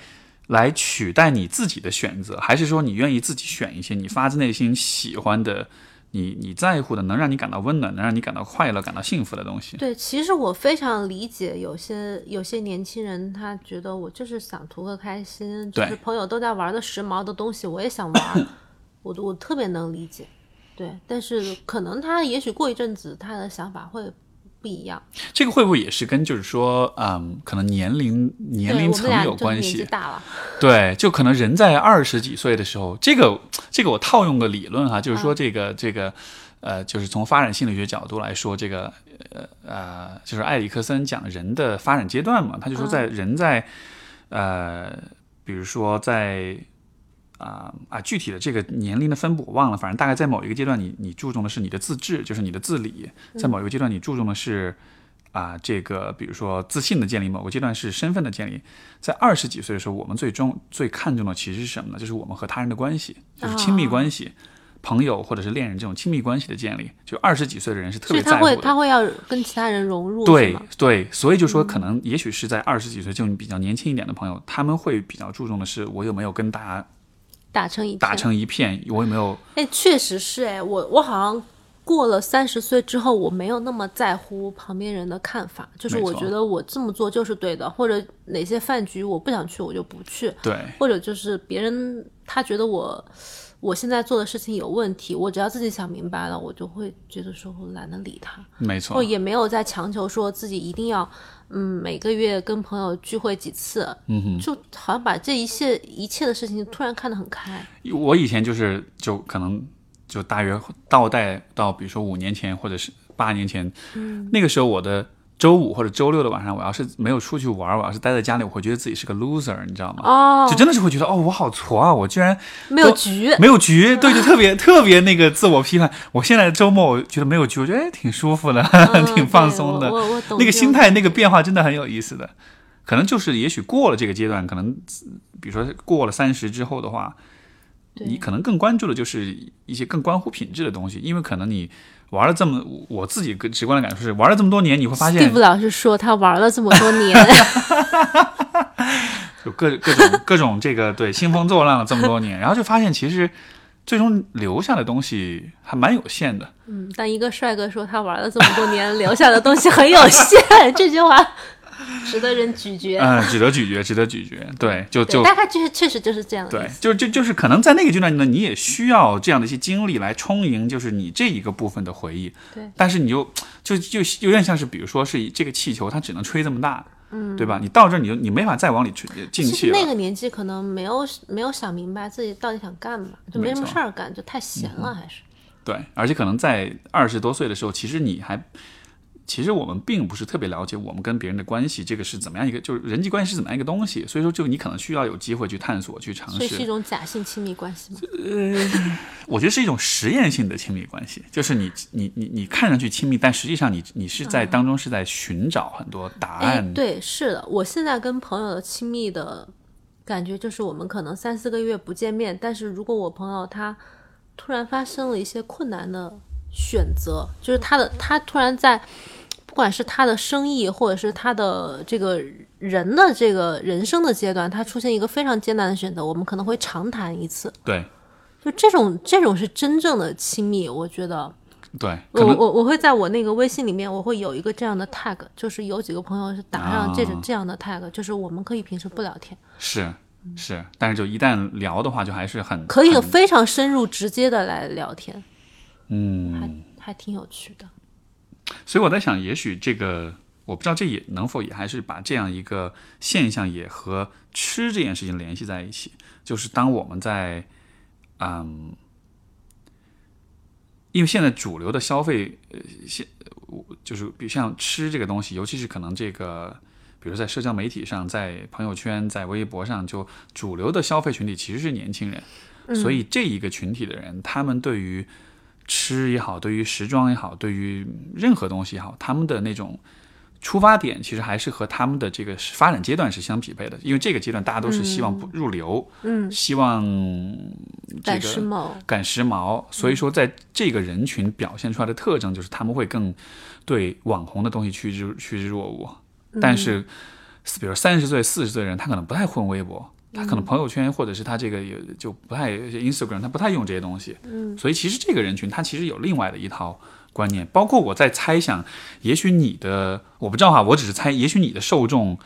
来取代你自己的选择，还是说你愿意自己选一些你发自内心喜欢的？你你在乎的，能让你感到温暖，能让你感到快乐、感到幸福的东西。对，其实我非常理解有些有些年轻人，他觉得我就是想图个开心，就是朋友都在玩的时髦的东西，我也想玩，我我特别能理解。对，但是可能他也许过一阵子他的想法会不一样。这个会不会也是跟就是说，嗯，可能年龄年龄层有关系？大了，对，就可能人在二十几岁的时候，这个这个我套用个理论哈，就是说这个、这个呃，就是从发展心理学角度来说，这个呃呃，就是埃里克森讲人的发展阶段嘛，他就说在人在、呃，比如说在。啊啊，具体的这个年龄的分布我忘了，反正大概在某一个阶段你，你注重的是你的自治，就是你的自理；在某一个阶段，你注重的是啊，这个比如说自信的建立；某个阶段是身份的建立。在二十几岁的时候，我们最终最看重的其实是什么呢？就是我们和他人的关系，就是亲密关系、朋友或者是恋人这种亲密关系的建立。就二十几岁的人是特别在乎的。他会他会要跟其他人融入，对对，所以就说可能也许是在二十几岁，就你比较年轻一点的朋友，他们会比较注重的是我有没有跟大家打成一片。打成一片，我也没有哎，确实是哎，我我好像过了三十岁之后，我没有那么在乎旁边人的看法，就是我觉得我这么做就是对的，或者哪些饭局我不想去，我就不去，对。或者就是别人他觉得我。我现在做的事情有问题，我只要自己想明白了，我就会觉得说我懒得理他，没错。或，也没有在强求说自己一定要，嗯，每个月跟朋友聚会几次，嗯哼。就好像把这一切一切的事情突然看得很开。我以前就是就可能就大约倒带到比如说五年前或者是八年前，嗯那个时候我的周五或者周六的晚上，我要是没有出去玩，我要是待在家里，我会觉得自己是个 loser，你知道吗？哦就，真的是会觉得哦，我好挫啊，我居然没有局，没有局，对，就特别特别那个自我批判。我现在周末我觉得没有局，我觉得哎挺舒服的，嗯挺放松的。我我我懂那个心态那个变化真的很有意思的，可能就是也许过了这个阶段，可能比如说过了三十之后的话，对你可能更关注的就是一些更关乎品质的东西，因为可能你玩了这么，我自己个直观的感受是，玩了这么多年，你会发现 Steve 老师说他玩了这么多年，就各各种各种这个对兴风作浪了这么多年，然后就发现其实最终留下的东西还蛮有限的。嗯，但一个帅哥说他玩了这么多年，留下的东西很有限，这句话 值得人咀嚼。嗯，值得咀嚼，值得咀嚼。对，就对，就大概就是确实就是这样对。就就就是可能在那个阶段呢，你也需要这样的一些经历来充盈，就是你这一个部分的回忆。对，但是你就就就有点像是，比如说是这个气球，它只能吹这么大，嗯，对吧？你到这儿你就你没法再往里吹进其实那。个年纪可能没有没有想明白自己到底想干嘛，就没什么事儿干，就太闲了，还是。对，而且可能在二十多岁的时候，其实你还。其实我们并不是特别了解我们跟别人的关系，这个是怎么样一个，就是人际关系是怎么样一个东西。所以说，就你可能需要有机会去探索、去尝试。所以是一种假性亲密关系吗？呃 我觉得是一种实验性的亲密关系，就是你你你你看上去亲密，但实际上你你是在当中是在寻找很多答哎案。，对，是的，我现在跟朋友的亲密的感觉就是，我们可能三四个月不见面，但是如果我朋友他突然发生了一些困难的选择，就是他的他突然在，不管是他的生意或者是他的这个人的这个人生的阶段，他出现一个非常艰难的选择，我们可能会长谈一次。对。就这种这种是真正的亲密，我觉得。对，我我我会在我那个微信里面，我会有一个这样的 tag，就是有几个朋友是打上这种、啊。这样的 tag，就是我们可以平时不聊天，是是，但是就一旦聊的话，就还是很可以非常深入直接的来聊天，嗯，还还挺有趣的。所以我在想，也许这个我不知道这也能否也还是把这样一个现象也和吃这件事情联系在一起，就是当我们在嗯，因为现在主流的消费呃现我就是比像吃这个东西，尤其是可能这个。比如在社交媒体上，在朋友圈、在微博上，就主流的消费群体其实是年轻人，所以这一个群体的人，他们对于吃也好，对于时装也好，对于任何东西也好，他们的那种出发点其实还是和他们的这个发展阶段是相匹配的。因为这个阶段大家都是希望不入流，嗯，希望这赶时个髦，赶时髦，所以说在这个人群表现出来的特征就是他们会更对网红的东西趋之趋之若鹜。但是，比如三十岁、四十岁的人，他可能不太混微博，他可能朋友圈或者是他这个也就不太 Instagram，他不太用这些东西。嗯，所以其实这个人群他其实有另外的一套观念，包括我在猜想，也许你的我不知道哈，我只是猜，也许你的受众。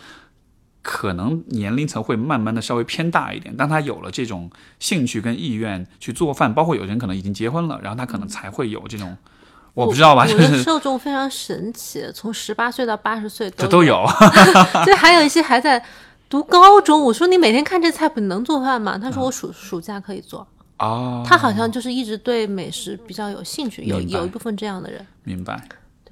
可能年龄层会慢慢的稍微偏大一点，当他有了这种兴趣跟意愿去做饭，包括有人可能已经结婚了，然后他可能才会有这种，我不知道吧，就我的是受众非常神奇，从十八岁到八十岁这都都有，对，还有一些还在读高中。我说你每天看这菜谱，你能做饭吗？他说我暑暑假可以做。哦，他好像就是一直对美食比较有兴趣，有有一部分这样的人。明白。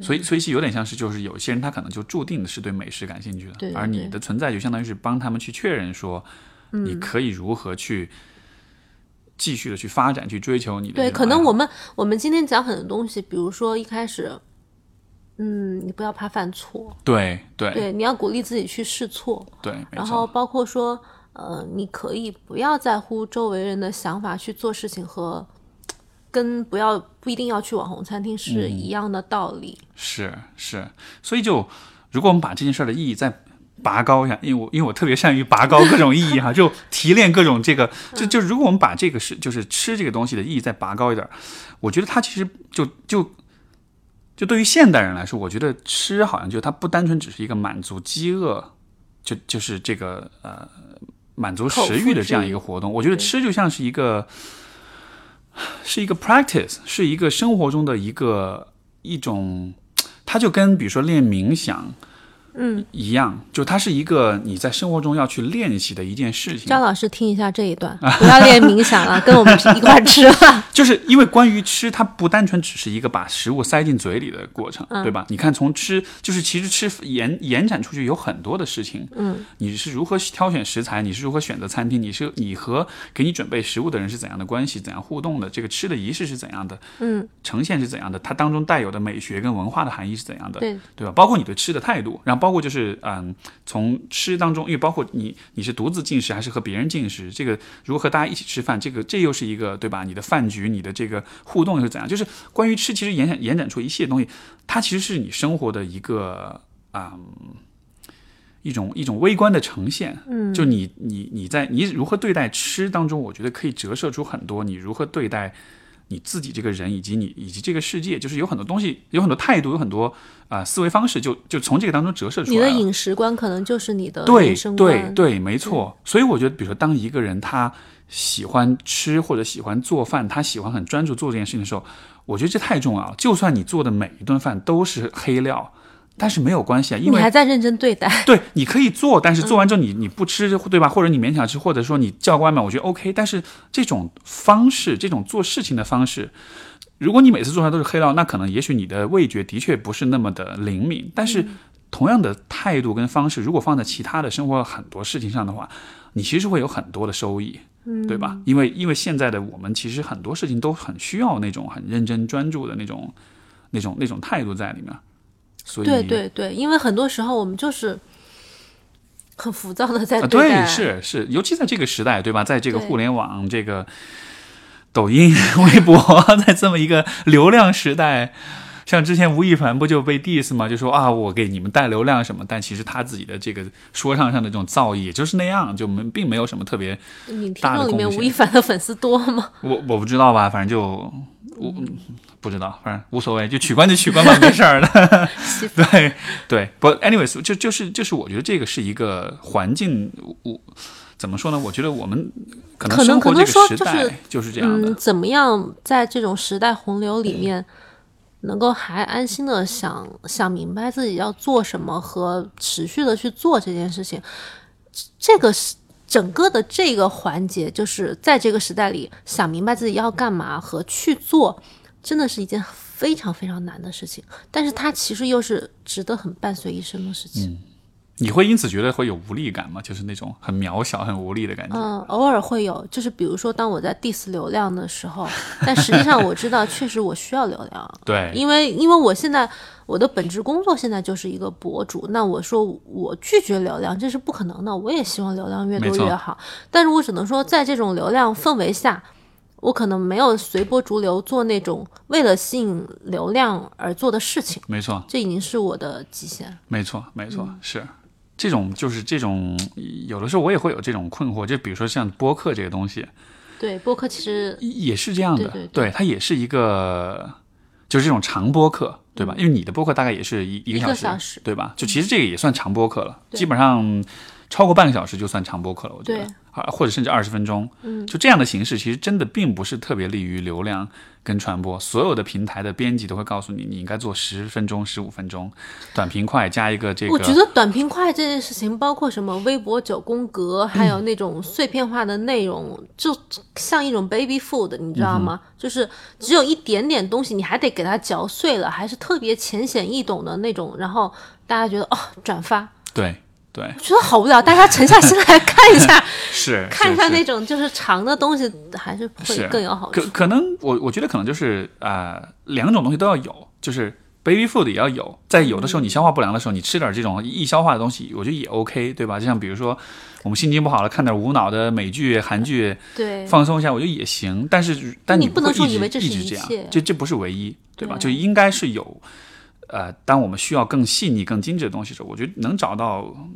所以，所以是有点像是，就是有些人他可能就注定是对美食感兴趣的，对对而你的存在就相当于是帮他们去确认说，你可以如何去继续的去发展、去追求你的对，可能我们我们今天讲很多东西，比如说一开始，嗯，你不要怕犯错，对对。对，你要鼓励自己去试错，对，然后，包括说，呃，你可以不要在乎周围人的想法去做事情和。跟不要不一定要去网红餐厅是嗯。一样的道理。是是，所以就如果我们把这件事儿的意义再拔高一下，因为我因为我特别善于拔高各种意义哈，就提炼各种这个，就就如果我们把这个是就是吃这个东西的意义再拔高一点儿，我觉得它其实就就就对于现代人来说，我觉得吃好像就它不单纯只是一个满足饥饿，就就是这个呃满足食欲的这样一个活动，我觉得吃就像是一个。是一个 practice，是一个生活中的一个一种，它就跟比如说练冥想，嗯，一样，就它是一个你在生活中要去练习的一件事情。张老师听一下这一段，不要练冥想了，跟我们一块儿吃了。就是因为关于吃，它不单纯只是一个把食物塞进嘴里的过程，嗯对吧？你看，从吃就是其实吃延延展出去有很多的事情，嗯，你是如何挑选食材，你是如何选择餐厅，你是你和给你准备食物的人是怎样的关系，怎样互动的，这个吃的仪式是怎样的，嗯，呈现是怎样的，它当中带有的美学跟文化的含义是怎样的，对，对吧？包括你对吃的态度，然后包括就是嗯，从吃当中，因为包括你你是独自进食还是和别人进食，这个如何大家一起吃饭，这个这又是一个对吧？你的饭局，你的这个互动又是怎样？就是关于吃，其实延展延展出一系列东西，它其实是你生活的一个啊、嗯一种一种微观的呈现。嗯，就你你你在你如何对待吃当中，我觉得可以折射出很多你如何对待你自己这个人，以及你以及这个世界，就是有很多东西，有很多态度，有很多啊、思维方式，就就从这个当中折射出来。你的饮食观可能就是你的对。对对，没错。所以我觉得，比如说，当一个人他喜欢吃或者喜欢做饭，他喜欢很专注做这件事情的时候，我觉得这太重要了。就算你做的每一顿饭都是黑料，但是没有关系啊，因你还在认真对待。对你可以做，但是做完之后你你不吃，对吧？或者你勉强吃，或者说你叫个外卖，我觉得 OK。但是这种方式，这种做事情的方式。如果你每次做出来都是黑料，那可能也许你的味觉的确不是那么的灵敏，但是同样的态度跟方式，如果放在其他的生活很多事情上的话，你其实会有很多的收益，对吧？因为因为现在的我们其实很多事情都很需要那种很认真专注的那种那种那种态度在里面，所以对对对，因为很多时候我们就是很浮躁的在啊，对待。对，是是，尤其在这个时代，对吧？在这个互联网、这个抖音、微博，在这么一个流量时代，像之前吴亦凡不就被 diss 吗？就说啊，我给你们带流量什么，但其实他自己的这个说唱上的这种造诣，也就是那样，就没并没有什么特别，你听大的众里面吴亦凡的粉丝多吗？我我不知道吧，反正就我嗯不知道，反正无所谓，就取关就取关吧，没事儿的。对对，不，anyways，就就是就是，我觉得这个是一个环境，我怎么说呢？我觉得我们可能生活这个时代就是就是这样的嗯，，怎么样在这种时代洪流里面，能够还安心的想想明白自己要做什么和持续的去做这件事情，这个是整个的这个环节，就是在这个时代里想明白自己要干嘛和去做，真的是一件非常非常难的事情，但是它其实又是值得很伴随一生的事情。你会因此觉得会有无力感吗？就是那种很渺小、很无力的感觉。嗯，偶尔会有，就是比如说当我在 diss 流量的时候，但实际上我知道，确实我需要流量，对，因为因为我现在我的本职工作现在就是一个博主，那我说我拒绝流量这是不可能的，我也希望流量越多越好，但是我只能说在这种流量氛围下。我可能没有随波逐流做那种为了吸引流量而做的事情，没错，这已经是我的极限。没错，没错，嗯是这种，就是这种，有的时候我也会有这种困惑，就比如说像播客这个东西，对，播客其实也是这样的，对对对。它也是一个，就是这种长播客，对吧？因为你的播客大概也是一一个个小小时。对吧？就其实这个也算长播客了，对。基本上超过半个小时就算长播客了，我觉得，啊，或者甚至二十分钟，嗯，就这样的形式，其实真的并不是特别利于流量跟传播。所有的平台的编辑都会告诉你，你应该做十分钟、十五分钟，短平快加一个这个。我觉得短平快这件事情，包括什么微博九宫格，还有那种碎片化的内容，就像一种 baby food，你知道吗？就是只有一点点东西，你还得给它嚼碎了，还是特别浅显易懂的那种，然后大家觉得哦转发，对对我觉得好无聊，大家沉下心来看一下，是 看一下那种就是长的东西，还是会更有好处。可可能我我觉得可能就是呃两种东西都要有，就是 baby food 也要有，在有的时候你消化不良的时候，你吃点这种易消化的东西，我觉得也 OK，对吧？就像比如说我们心情不好了，看点无脑的美剧、韩剧，对，放松一下，我觉得也行。但是但你不能说以为这是一一直这样切，这这不是唯一，对吧？对就应该是有。呃，当我们需要更细腻、更精致的东西的时候，我觉得能找到嗯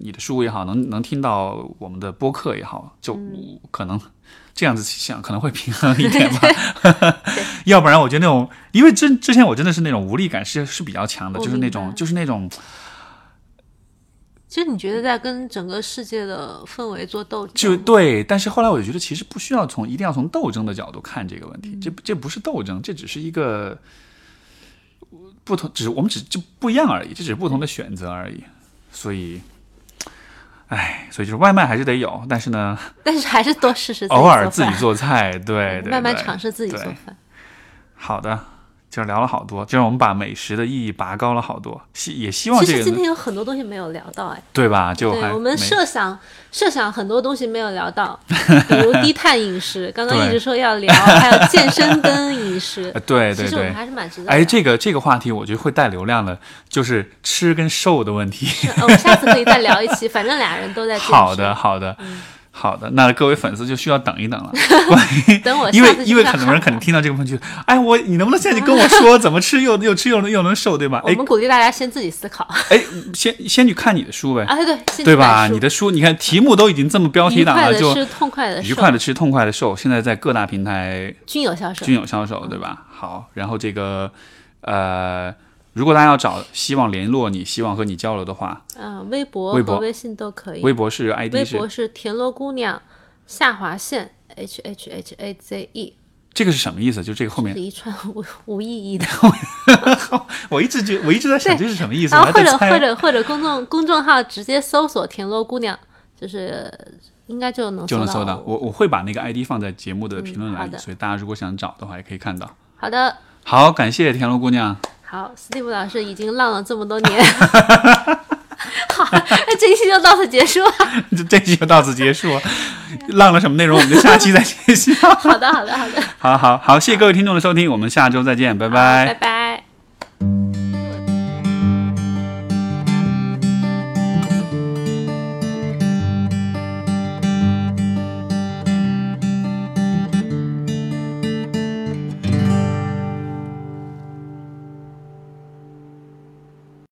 你的书也好，能能听到我们的播客也好，就嗯。可能这样子想可能会平衡一点吧。要不然，我觉得那种，因为之之前我真的是那种无力感是是比较强的，就是那种就是那种其实你觉得在跟整个世界的氛围做斗争，就对，但是后来我就觉得，其实不需要从一定要从斗争的角度看这个问题，这这不是斗争，这只是一个不同，只是我们只就不一样而已，这只是不同的选择而已。所以，哎，所以就是外卖还是得有，但是呢，但是还是多试试，偶尔自己做菜，对对，慢慢尝试自己做饭。好的，今儿聊了好多，就让我们把美食的意义拔高了好多，希也希望其实今天有很多东西没有聊到，哎，对吧？就对我们设想设想很多东西没有聊到，比如低碳饮食，刚刚一直说要聊，还有健身跟饮食呃，对对对其实我们。还是蛮值得。哎，这个这个话题我觉得会带流量的，就是吃跟瘦的问题。呃我们下次可以再聊一期，反正俩人都在。好的，好的，嗯好的。那各位粉丝就需要等一等了，关于等我因为因为很多人可能听到这个问题，哎，我你能不能现在就跟我说怎么吃又又吃又能又能瘦，对吧？哎 我们鼓励大家先自己思考哎，先先去看你的书呗，啊，对对，吧？你的书，你看题目都已经这么标题党了，就快的吃，痛快的愉，快的吃，痛快的瘦，现在在各大平台均有销售。均有销售，对吧？好，然后这个呃，如果大家要找希望联络你，希望和你交流的话，嗯，微博微博和微信都可以。微博是 ID 微是博是田螺姑娘下划线 H H H A Z E，这个是什么意思？就这个后面是，一串无无意义的。我一直觉我一直在想这是什么意思，然后或者或者或者公众公众号直接搜索田螺姑娘，就是应该就能就能搜到到。我我会把那个 ID 放在节目的评论栏里，嗯所以大家如果想找的话，也可以看到。好的，好，感谢田螺姑娘。好，斯蒂夫老师已经浪了这么多年。好，那这一期就到此结束了。这这期就到此结束，浪了什么内容，我们就下期再 继续。好的，好的，好的，好好好，谢谢各位听众的收听，我们下周再见，拜拜拜拜。